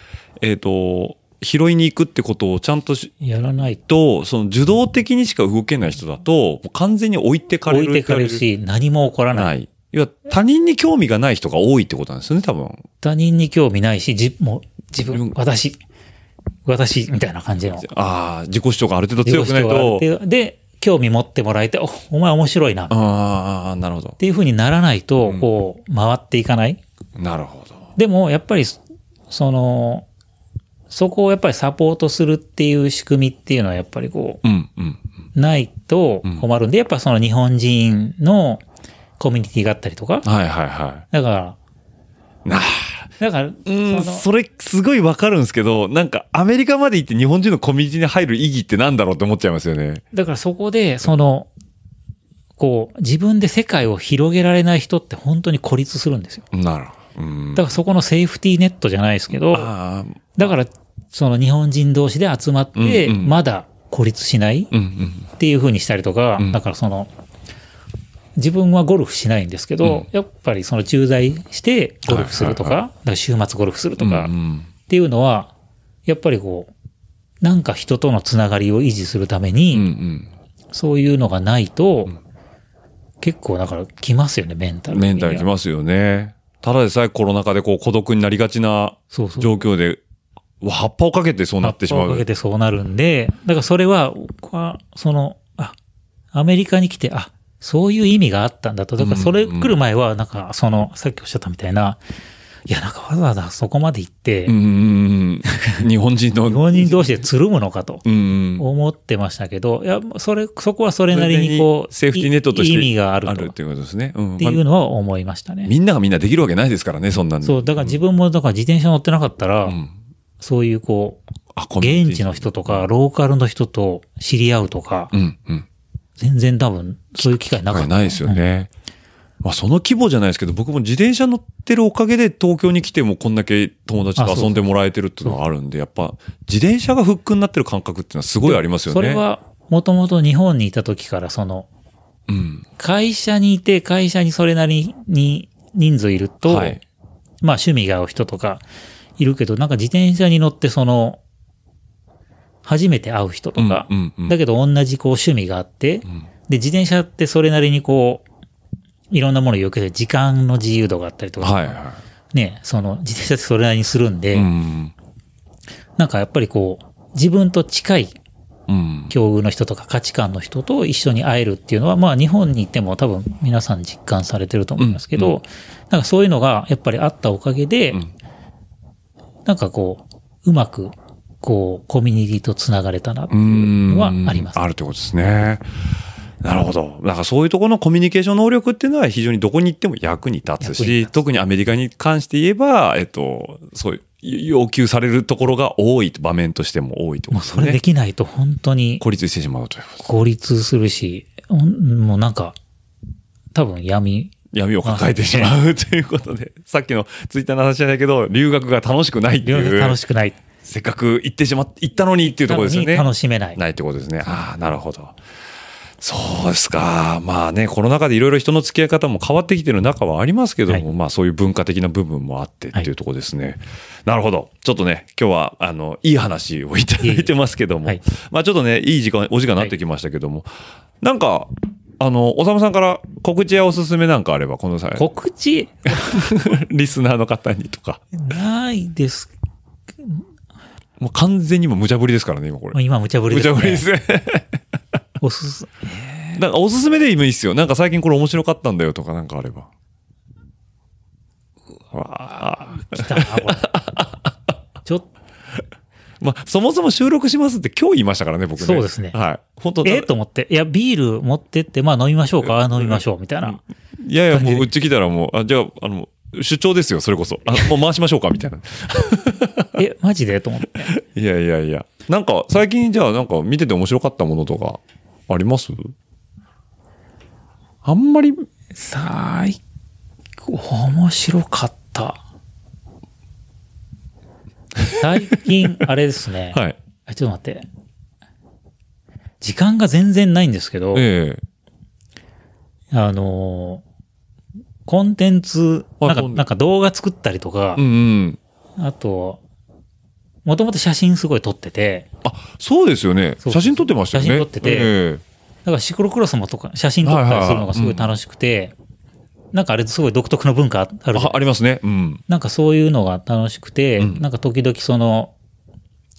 えっ、と、拾いに行くってことをちゃんとしやらないとと、その受動的にしか動けない人だと、完全に置いてかれる。置いてかれるし、何も起こらない。ない。いや、他人に興味がない人が多いってことなんですよね、多分。他人に興味ないし、じもう自自分分、私、私、みたいな感じの。ああ、自己主張がある程度強くないと。で、興味持ってもらえて、お、お前面白いな。っああ、なるほど。ていう風にならないとうん、こう、回っていかない。なるほど。でも、やっぱり、その、そこをやっぱりサポートするっていう仕組みっていうのはやっぱりこうん、うん。う、ないとうん困るんで、やっぱその日本人のコミュニティがあったりとか、はいはいはだから、い。なあ。だから、うん、それすごいわかるんですけど、なんかアメリカまで行って日本人のコミュニティに入る意義ってなんだろうって思っちゃいますよね。だからそこで、その、こう、自分で世界を広げられない人って本当に孤立するんですよ。なるほど。うんだからそこのセーフティーネットじゃないですけど、だから、その日本人同士で集まって、まだ孤立しない。っていう風にしたりとか、うんだからその、自分はゴルフしないんですけど、うんやっぱりその駐在してゴルフするとか、週末ゴルフするとか、っていうのは、やっぱりこう、なんか人とのつながりを維持するために、そういうのがないと、ん結構だから来ますよね、メンタル。メンタルきますよね。ただでさえコロナ禍でこう孤独になりがちな。状況で、葉っぱをかけてそうなってしまう。葉っぱをかけてそうなるんで、だからそれは、その、あ、アメリカに来て、あ、そういう意味があったんだと。だからそれ来る前は、なんか、その、さっきおっしゃったみたいな、いや、なんかわざわざそこまで行って。<laughs> 日本人の。日本人同士でつるむのかと。思ってましたけど、いや、それ、そこはそれなりにこう、セーフティーネットとしてい意味があるあるっていうことですね。うん。ていうのは思いましたね。みんながみんなできるわけないですからね、そんなんそう、だから自分も、だから自転車乗ってなかったら、うん。そういうこう、現地の人とか、ローカルの人と知り合うとか、うん、うん。全然多分、そういう機会なかった。ないですよね。まあその規模じゃないですけど、僕も自転車乗ってるおかげで東京に来てもこんだけ友達と遊んでもらえてるっていうのはあるんで、やっぱ自転車がフックになってる感覚っていうのはすごいありますよね。それ、は、もともと日本にいた時から、その、うん。会社にいて、会社にそれなりに人数いると、はいまあ趣味が合う人とかいるけど、なんか自転車に乗ってその、初めて会う人とか、うんうんうんだけど同じこう趣味があって、で、自転車ってそれなりにこう、いろんなものを要求する時間の自由度があったりとか、はいはね、その自転車ってそれなりにするんで、い。うん。なんかやっぱりこう、自分と近いうん。境遇の人とか価値観の人と一緒に会えるっていうのは、まあ日本にいても多分皆さん実感されてると思いますけど、うんうんなんかそういうのがやっぱりあったおかげで、んなんかこう、うまく、こう、コミュニティと繋がれたなってういうんのはあります。あるってことですね。なるほど。だからそういうところのコミュニケーション能力っていうのは非常にどこに行っても役に立つし、役に立つ特にアメリカに関して言えば、えっと、そういう要求されるところが多い、場面としても多いってこもうそれで。きないと本当に孤立してしまうという。孤立するし、もうなんか、多分闇、闇を抱えてしまうということで、さっきのツイッターの話じゃないけど、留学が楽しくないっていう。楽しくない。せっかく行ってしまっ、行ったのにっていうところですよね。楽しめない。ないってことですね。ああ、なるほど。そうですか。まあね、コロナ禍でいろいろ人の付き合い方も変わってきてる中はありますけども、はいまあそういう文化的な部分もあってっていうところですね。なるほど。ちょっとね、今日は、あの、いい話をいただいてますけども、はいまあちょっとね、いい時間、お時間になってきましたけども、なんか、あの、おさむさんから告知やおすすめなんかあれば、この際、告知？<laughs> リスナーの方にとか。ないです。もう完全にもう無茶ぶりですからね、今これ。まあ今無茶ぶり無です、ね。茶ぶりですね。おすす、<laughs> なんかおすすめでもいいっすよ。なんか最近これ面白かったんだよとかなんかあれば。うわあ来たな、これ。<laughs> ちょっと、まあ、そもそも収録しますって今日言いましたからね、僕ね。そうですねはい。本当ええと思って。いや、ビール持ってって、まあ飲みましょうか、あ飲みましょう、みたいな。いやいや、もううち来たらもう、あ、じゃあ、あの、主張ですよ、それこそ。あ、もう回しましょうか、みたいな。<laughs> え、マジで？と思って。<laughs> いやいやいや。なんか、最近じゃあ、なんか見てて面白かったものとか、あります？あんまり、最面白かった。最近、あれですね。<laughs> はい。あちょっと待って。時間が全然ないんですけど、ええあのーコンテンツ、なんか、なんか動画作ったりとかう、んうん。あと、もともと写真すごい撮ってて、あ、そうですよね。写真撮ってましたよね。写真撮っててええだからシクロクロスもとか写真撮ったりするのがすごい楽しくて、なんかあれすごい独特の文化あるあありますね。うん。なんかそういうのが楽しくて、うん。なんか時々その、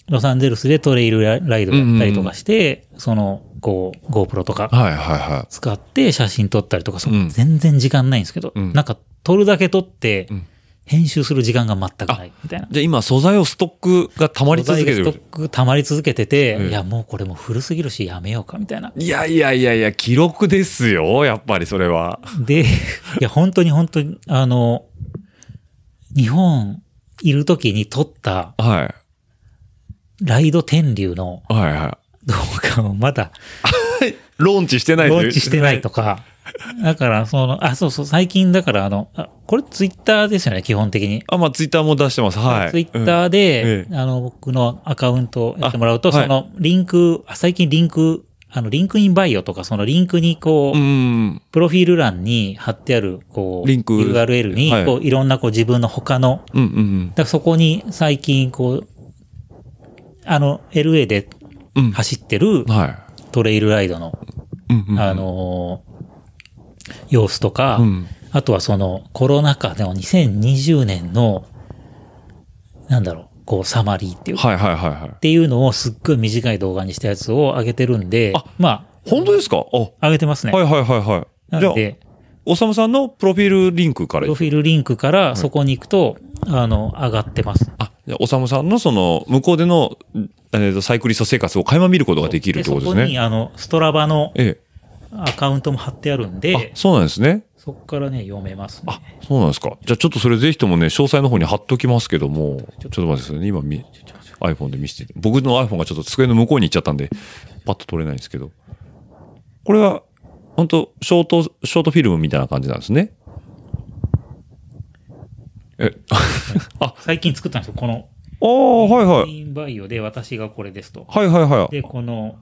ロサンゼルスでトレイルライドやったりとかして、その、こう、GoPro とかはいはいは使って写真撮ったりとか、そうん。全然時間ないんですけど、うん。なんか撮るだけ撮ってうん、編集する時間が全くないみたいな。い。じゃあ今素材をストックが溜まり続けてる素材がス。トック溜まり続けてて、うんいやもうこれもう古すぎるしやめようかみたいな。いやいやいやいや、記録ですよ。やっぱりそれは。で、いや本当に本当に、あの、日本いる時に撮ったはい。ライド天竜のはいは動画をまだい。<laughs> ローンチしてないローンチしてないとか、<laughs> だから、その、あ、そうそう、最近だから、あの、あこれツイッターですよね、基本的に。あ、まあツイッターも出してます。はい。ツイッターで、うんえあの、僕のアカウントをやってもらうと、その、リンク、あ最近リンク、あの、リンクインバイオとか、そのリンクにこう、うん。プロフィール欄に貼ってある、こう、リンク URL に、はいこう、いろんなこう自分の他の、うんうんだからそこに最近こう、あの、LA でうん。うん。走ってるはトレイルライドの、い。うんうん。あ、のー様子とか、うん。あとはそのコロナ禍でも2020年の、なんだろう、こうサマリーっていうか、はいはいはいはいっ。ていうのをすっごい短い動画にしたやつを上げてるんであ、ま本当ですか？あ、あ、上げてますね。はいはいはいはい。なので、おさむさんのプロフィールリンクからプロフィールリンクからそこに行くと、あの、上がってます。あ、じゃあおさむさんのその、向こうでの、えーと、サイクリスト生活を垣間見ることができるってことですそこに、ね。あの、ストラバのえアカウントも貼ってあるんで、、そうなんですね。そこからね、読めますねあ。、そうなんですか。じゃあちょっとそれぜひともね、詳細の方に貼っときますけども、ちょっと待ってくださいね。今み、iPhone で見せて。僕の iPhone がちょっと机の向こうに行っちゃったんで、パッと撮れないんですけど。これは、本当ショート、ショートフィルムみたいな感じなんですね。え、あ、最近作ったんですよ、この、ああ、はいはい。インバイオで私がこれですと。はいはいはい。で、この、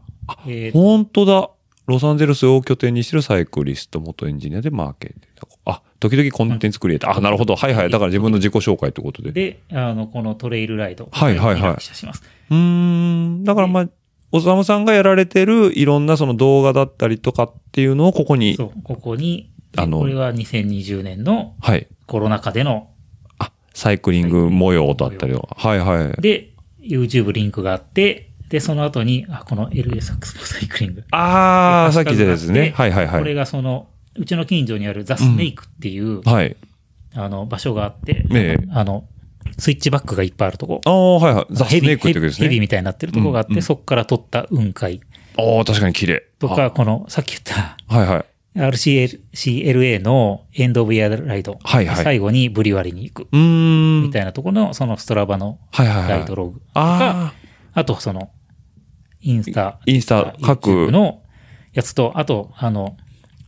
えーと本当だ。ロサンゼルスを拠点にしてるサイクリスト、元エンジニアでマーケティング。あ、時々コンテンツクリエイター。あ、なるほど。はいはい。だから自分の自己紹介ってことで。で、あの、このトレイルライド。はいはいはいします。うーん。だからまあ、おさむさんがやられてるいろんなその動画だったりとかっていうのをここに、そう、ここに、あのこれは2020年のはい。コロナ禍での、あ、サイクリング模様だったりとか。はいはい。で、YouTube リンクがあって、で、その後に、あ、この LA サックスのサイクリング。ああ、さっき言ったやつね。ではいはいはこれい。がその、うちの近所にあるザ・スネークっていう、はい。あの、場所があって、ねえあの、スイッチバックがいっぱいあるとこ。ああ、はいはい。ザ・スネークってことですヘビヘビね。みたいになってるとこがあって、うんうんそこから撮った雲海ああ、確かに綺麗。とか、この、さっき言った、あ。はいはい。RCLA のエンド・オブ・イヤーライド。はいはい最後にブリワリに行く。うーん。みたいなところの、そのストラバのはいはいはい。ライドログとか、ああとその、インスタ、インスタ各のやつと、あと、あの、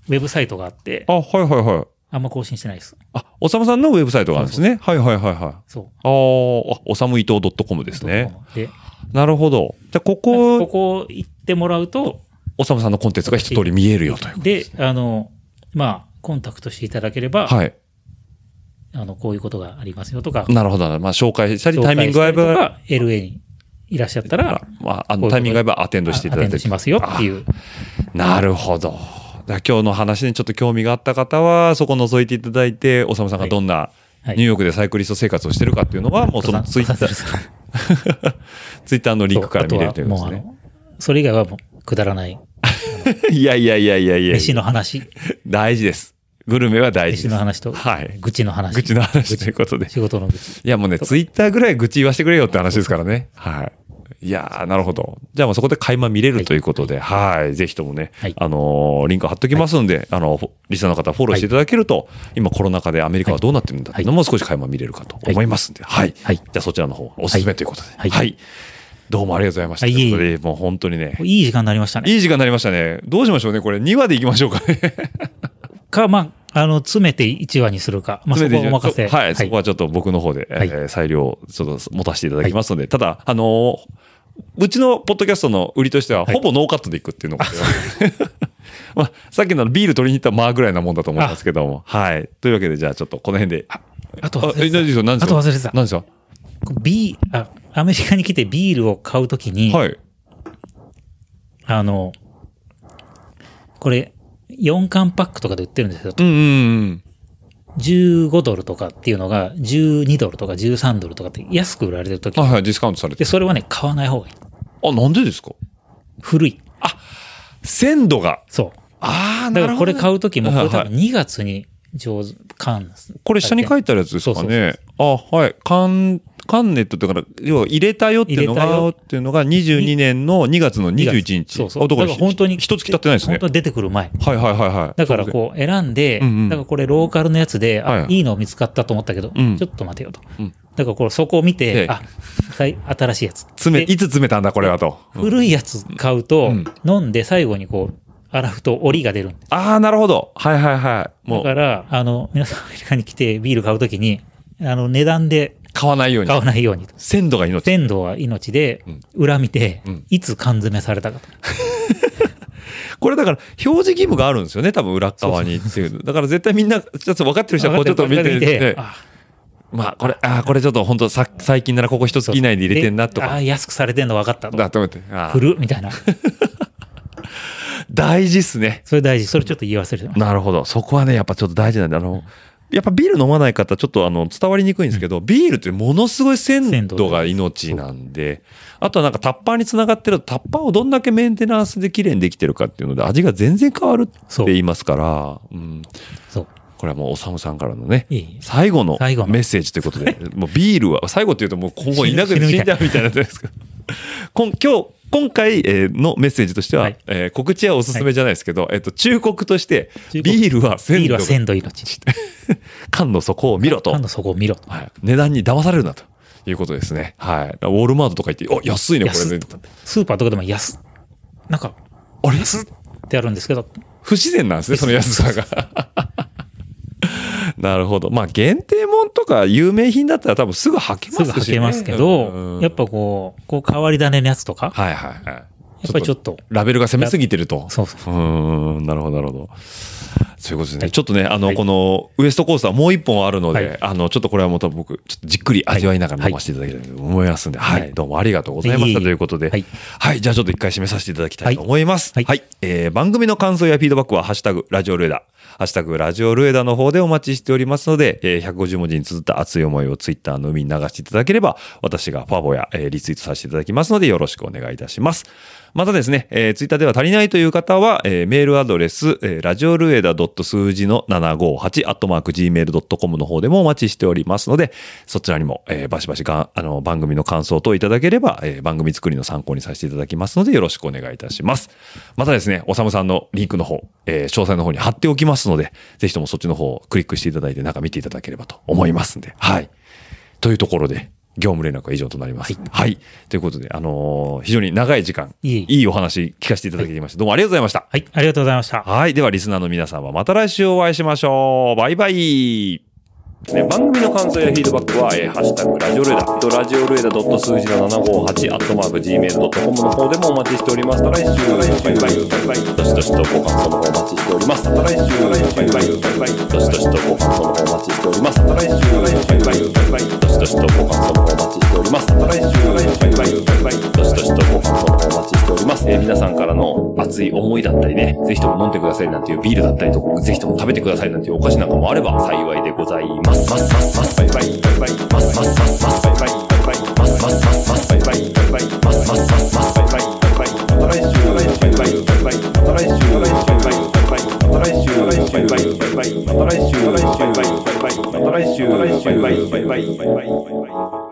ウェブサイトがあってあ。、あ、はいはいはい。あんま更新してないです。あ、おさむさんのウェブサイトがあるんですね。はいはいはいはい。そう。あーあ、おさむ伊藤 .com ですね。で、なるほど。じゃあ、こここ、こ行ってもらうと、おさむさんのコンテンツが一通り見えるよという。で、あの、まあ、コンタクトしていただければ、はい。あの、こういうことがありますよとか、なるほどな。まあ、紹介したり、タイミング合えば、か LA にいらっしゃったら、まあ、あの、タイミング合えばアテンドしていただいてアテンドし。ますよっていう。なるほど。今日の話にちょっと興味があった方は、そこ覗いていただいて、おさむさんがどんなはいニューヨークでサイクリスト生活をしてるかっていうのは、もうそのツイッター、ツイッターのリンクから見れるということですね。それ以外はもうくだらない。<laughs> いやいやいやいやいや飯の話、大事です。グルメは大事です。飯の話と、はい。愚痴の話。愚痴の話ということで。仕事の愚痴。いやもうね、ツイッターぐらい愚痴言わせてくれよって話ですからね。はい。いやー、なるほど。じゃあもうそこで垣間見れるということで、はい。ぜひともね、はいあのーリンク貼っときますんで、あの、リスナーの方フォローしていただけると、今コロナ禍でアメリカはどうなってるんだっていうのも少し垣間見れるかと思いますんで、はい。はいじゃあそちらの方、おすすめということで。は。はいいどうもありがとうございました。はいいえいえもう本当にね、いい時間になりましたね。いい時間になりましたね。どうしましょうね、これ。2話でいきましょうかね。か、まあ、あの、詰めて1話にするか。まあ、そこはお任せ。そはい、そこはちょっと僕の方で、はいえー裁量をちょっと持たせていただきますので、ただ、あのーうちのポッドキャストの売りとしては、はいほぼノーカットでいくっていうのが、<laughs> まあ、さっきのビール取りに行ったまあぐらいなもんだと思いますけども。<laughs> はい。というわけで、じゃあちょっとこの辺で。あと忘れてたえ、何ですよ、何ですあと忘れてた何ですかビー、あ、アメリカに来てビールを買うときに、はい。あの、これ、4缶パックとかで売ってるんですけど、うんうんうん。15ドルとかっていうのが12ドルとか13ドルとかって安く売られてるときあ、はい、ディスカウントされてで、。それはね、買わない方がいい。あ、なんでですか？古い。鮮度が。そう。ああ、だからこれう。買うときも、これ多はい分2月に上手、缶。これ下に書いてあるやつですかそうね。あ、はい。カン、カンネットってか、要は入れたよっていうのが、っていうのが22年の2月の21日。そうそう。あだから本当に。一月経ってないですね本当。に出てくる前。はいはいはいはい。だからこう選んで、だからこれローカルのやつで、あ、はいいいの見つかったと思ったけど、うんちょっと待てよと。うんだからこれそこを見ええて、あ、はい新しいやつ。詰め、でいつ詰めたんだこれはと。うん古いやつ買うと、うん飲んで最後にこう、洗うと折りが出るんです。ああ、なるほど。はいはいはい。もう、だから、あの、皆さんアメリカに来てビール買うときに、あの、値段で買わないように買。わないようにと。鮮度が命。鮮度は命でうん、裏見てうん、いつ缶詰されたかと。<laughs> これだから、表示義務があるんですよね、多分裏側にっていう。だから絶対みんな、ちょっと分かってる人はこうちょっと見てて、あまあこれ、ああ、これちょっと本当さ、最近ならここ一月以内で入れてんなとか。であ安くされてんの分かったと。だと思って。あー古っみたいな。<laughs> 大事っすね。それ大事。それちょっと言い忘れてました。なるほど。そこはね、やっぱちょっと大事なんで、あの、やっぱビール飲まない方、ちょっとあの、伝わりにくいんですけど、ビールってものすごい鮮度が命なんで、あとはなんかタッパーにつながってると、タッパーをどんだけメンテナンスで綺麗にできてるかっていうので、味が全然変わるって言いますから、うん。そう。これはもうおさむさんからのねいいいい、最後のメッセージということで、<laughs> もうビールは、最後って言うともう今後いなくて死んじゃうみたいになってるんですけど、<laughs> 今今日、今回えーのメッセージとしては、はいえー告知はおすすめじゃないですけど、えっと、忠告として、ビールは鮮度がビールは鮮度命。<laughs> 缶の底を見ろと。缶の底を見ろと。はい。値段に騙されるなということですね。はい。ウォールマートとか行って、お、安いね、これね。スーパーとかでも安。なんか、あれ？安ってあるんですけど、不自然なんですね、その安さが。<laughs> なるほど。まあ、限定もんとか有名品だったら多分すぐ履けますし、ね。すぐ履けますけど、うんやっぱこう、こう変わり種のやつとか、はいはいはい。やっぱりちょっと、ラベルが攻めすぎてると。そうそう。うーん、なるほど、なるほど。そういうことですね。ちょっとね、あの、この、ウエストコースターもう一本あるので、はい。あの、ちょっとこれはまた僕、ちょっとじっくり味わいながら飲ませていただきたいと思いますんで、はい、はい。どうもありがとうございましたということで、はい。はい、じゃあちょっと一回締めさせていただきたいと思います。は、はい。いえー番組の感想やフィードバックは、ハッシュタグ、ラジオルエダ、ハッシュタグ、ラジオルエダの方でお待ちしておりますので、えー150文字に綴った熱い思いをツイッターの海に流していただければ、私がファボや、えーリツイートさせていただきますので、よろしくお願いいたします。またですね、えー、ツイッターでは足りないという方は、えーメールアドレス、えーラジオルエダ数字の758、アットマーク gmail.com の方でもお待ちしておりますので、そちらにも、えーバシバシが、あの、番組の感想等いただければ、えー番組作りの参考にさせていただきますので、よろしくお願いいたします。またですね、おさむさんのリンクの方、えー詳細の方に貼っておきますので、ぜひともそっちの方をクリックしていただいて、中見ていただければと思いますんで、はい。というところで、業務連絡は以上となります。はい。ということで、あのー非常に長い時間、いえいえいいお話聞かせていただきまして、どうもありがとうございました。はい、ありがとうございました。はい。では、リスナーの皆さんはまた来週お会いしましょう。バイバイ。ね、番組の感想やフィードバックは、えーハッシュタグ、ラジオルエダ、とラジオルエダ数字の758、アットマーク、gmail.com の方でもお待ちしております。た来週、バイバイ、バイバイ、どしどしとご感想の方お待ちしております。た来週、バイバイ、バイバイ、どしどしとご感想の方お待ちしております。た来週、バイバイ、バイバイ、どしどしとご感想の方お待ちしております。た来週、バイバイ、バイバイ、どしどしとご感想の方お待ちしております。えー皆さんからの熱い思いだったりね、ぜひとも飲んでくださいなんていうビールだったりとか、ぜひとも食べてくださいなんていうお菓子なんかもあれば幸いでございます。ますますますバイバイバイバイますますますますバイバイバイバイますますますますバイバイバイバイますますますますバイバイバイバイまた来週バイバイバイバイまた来週バイバイバイバイまた来週バイバイバイバイまた来週バイバイバイバイまた来週バイバイバイバイバイバイバイ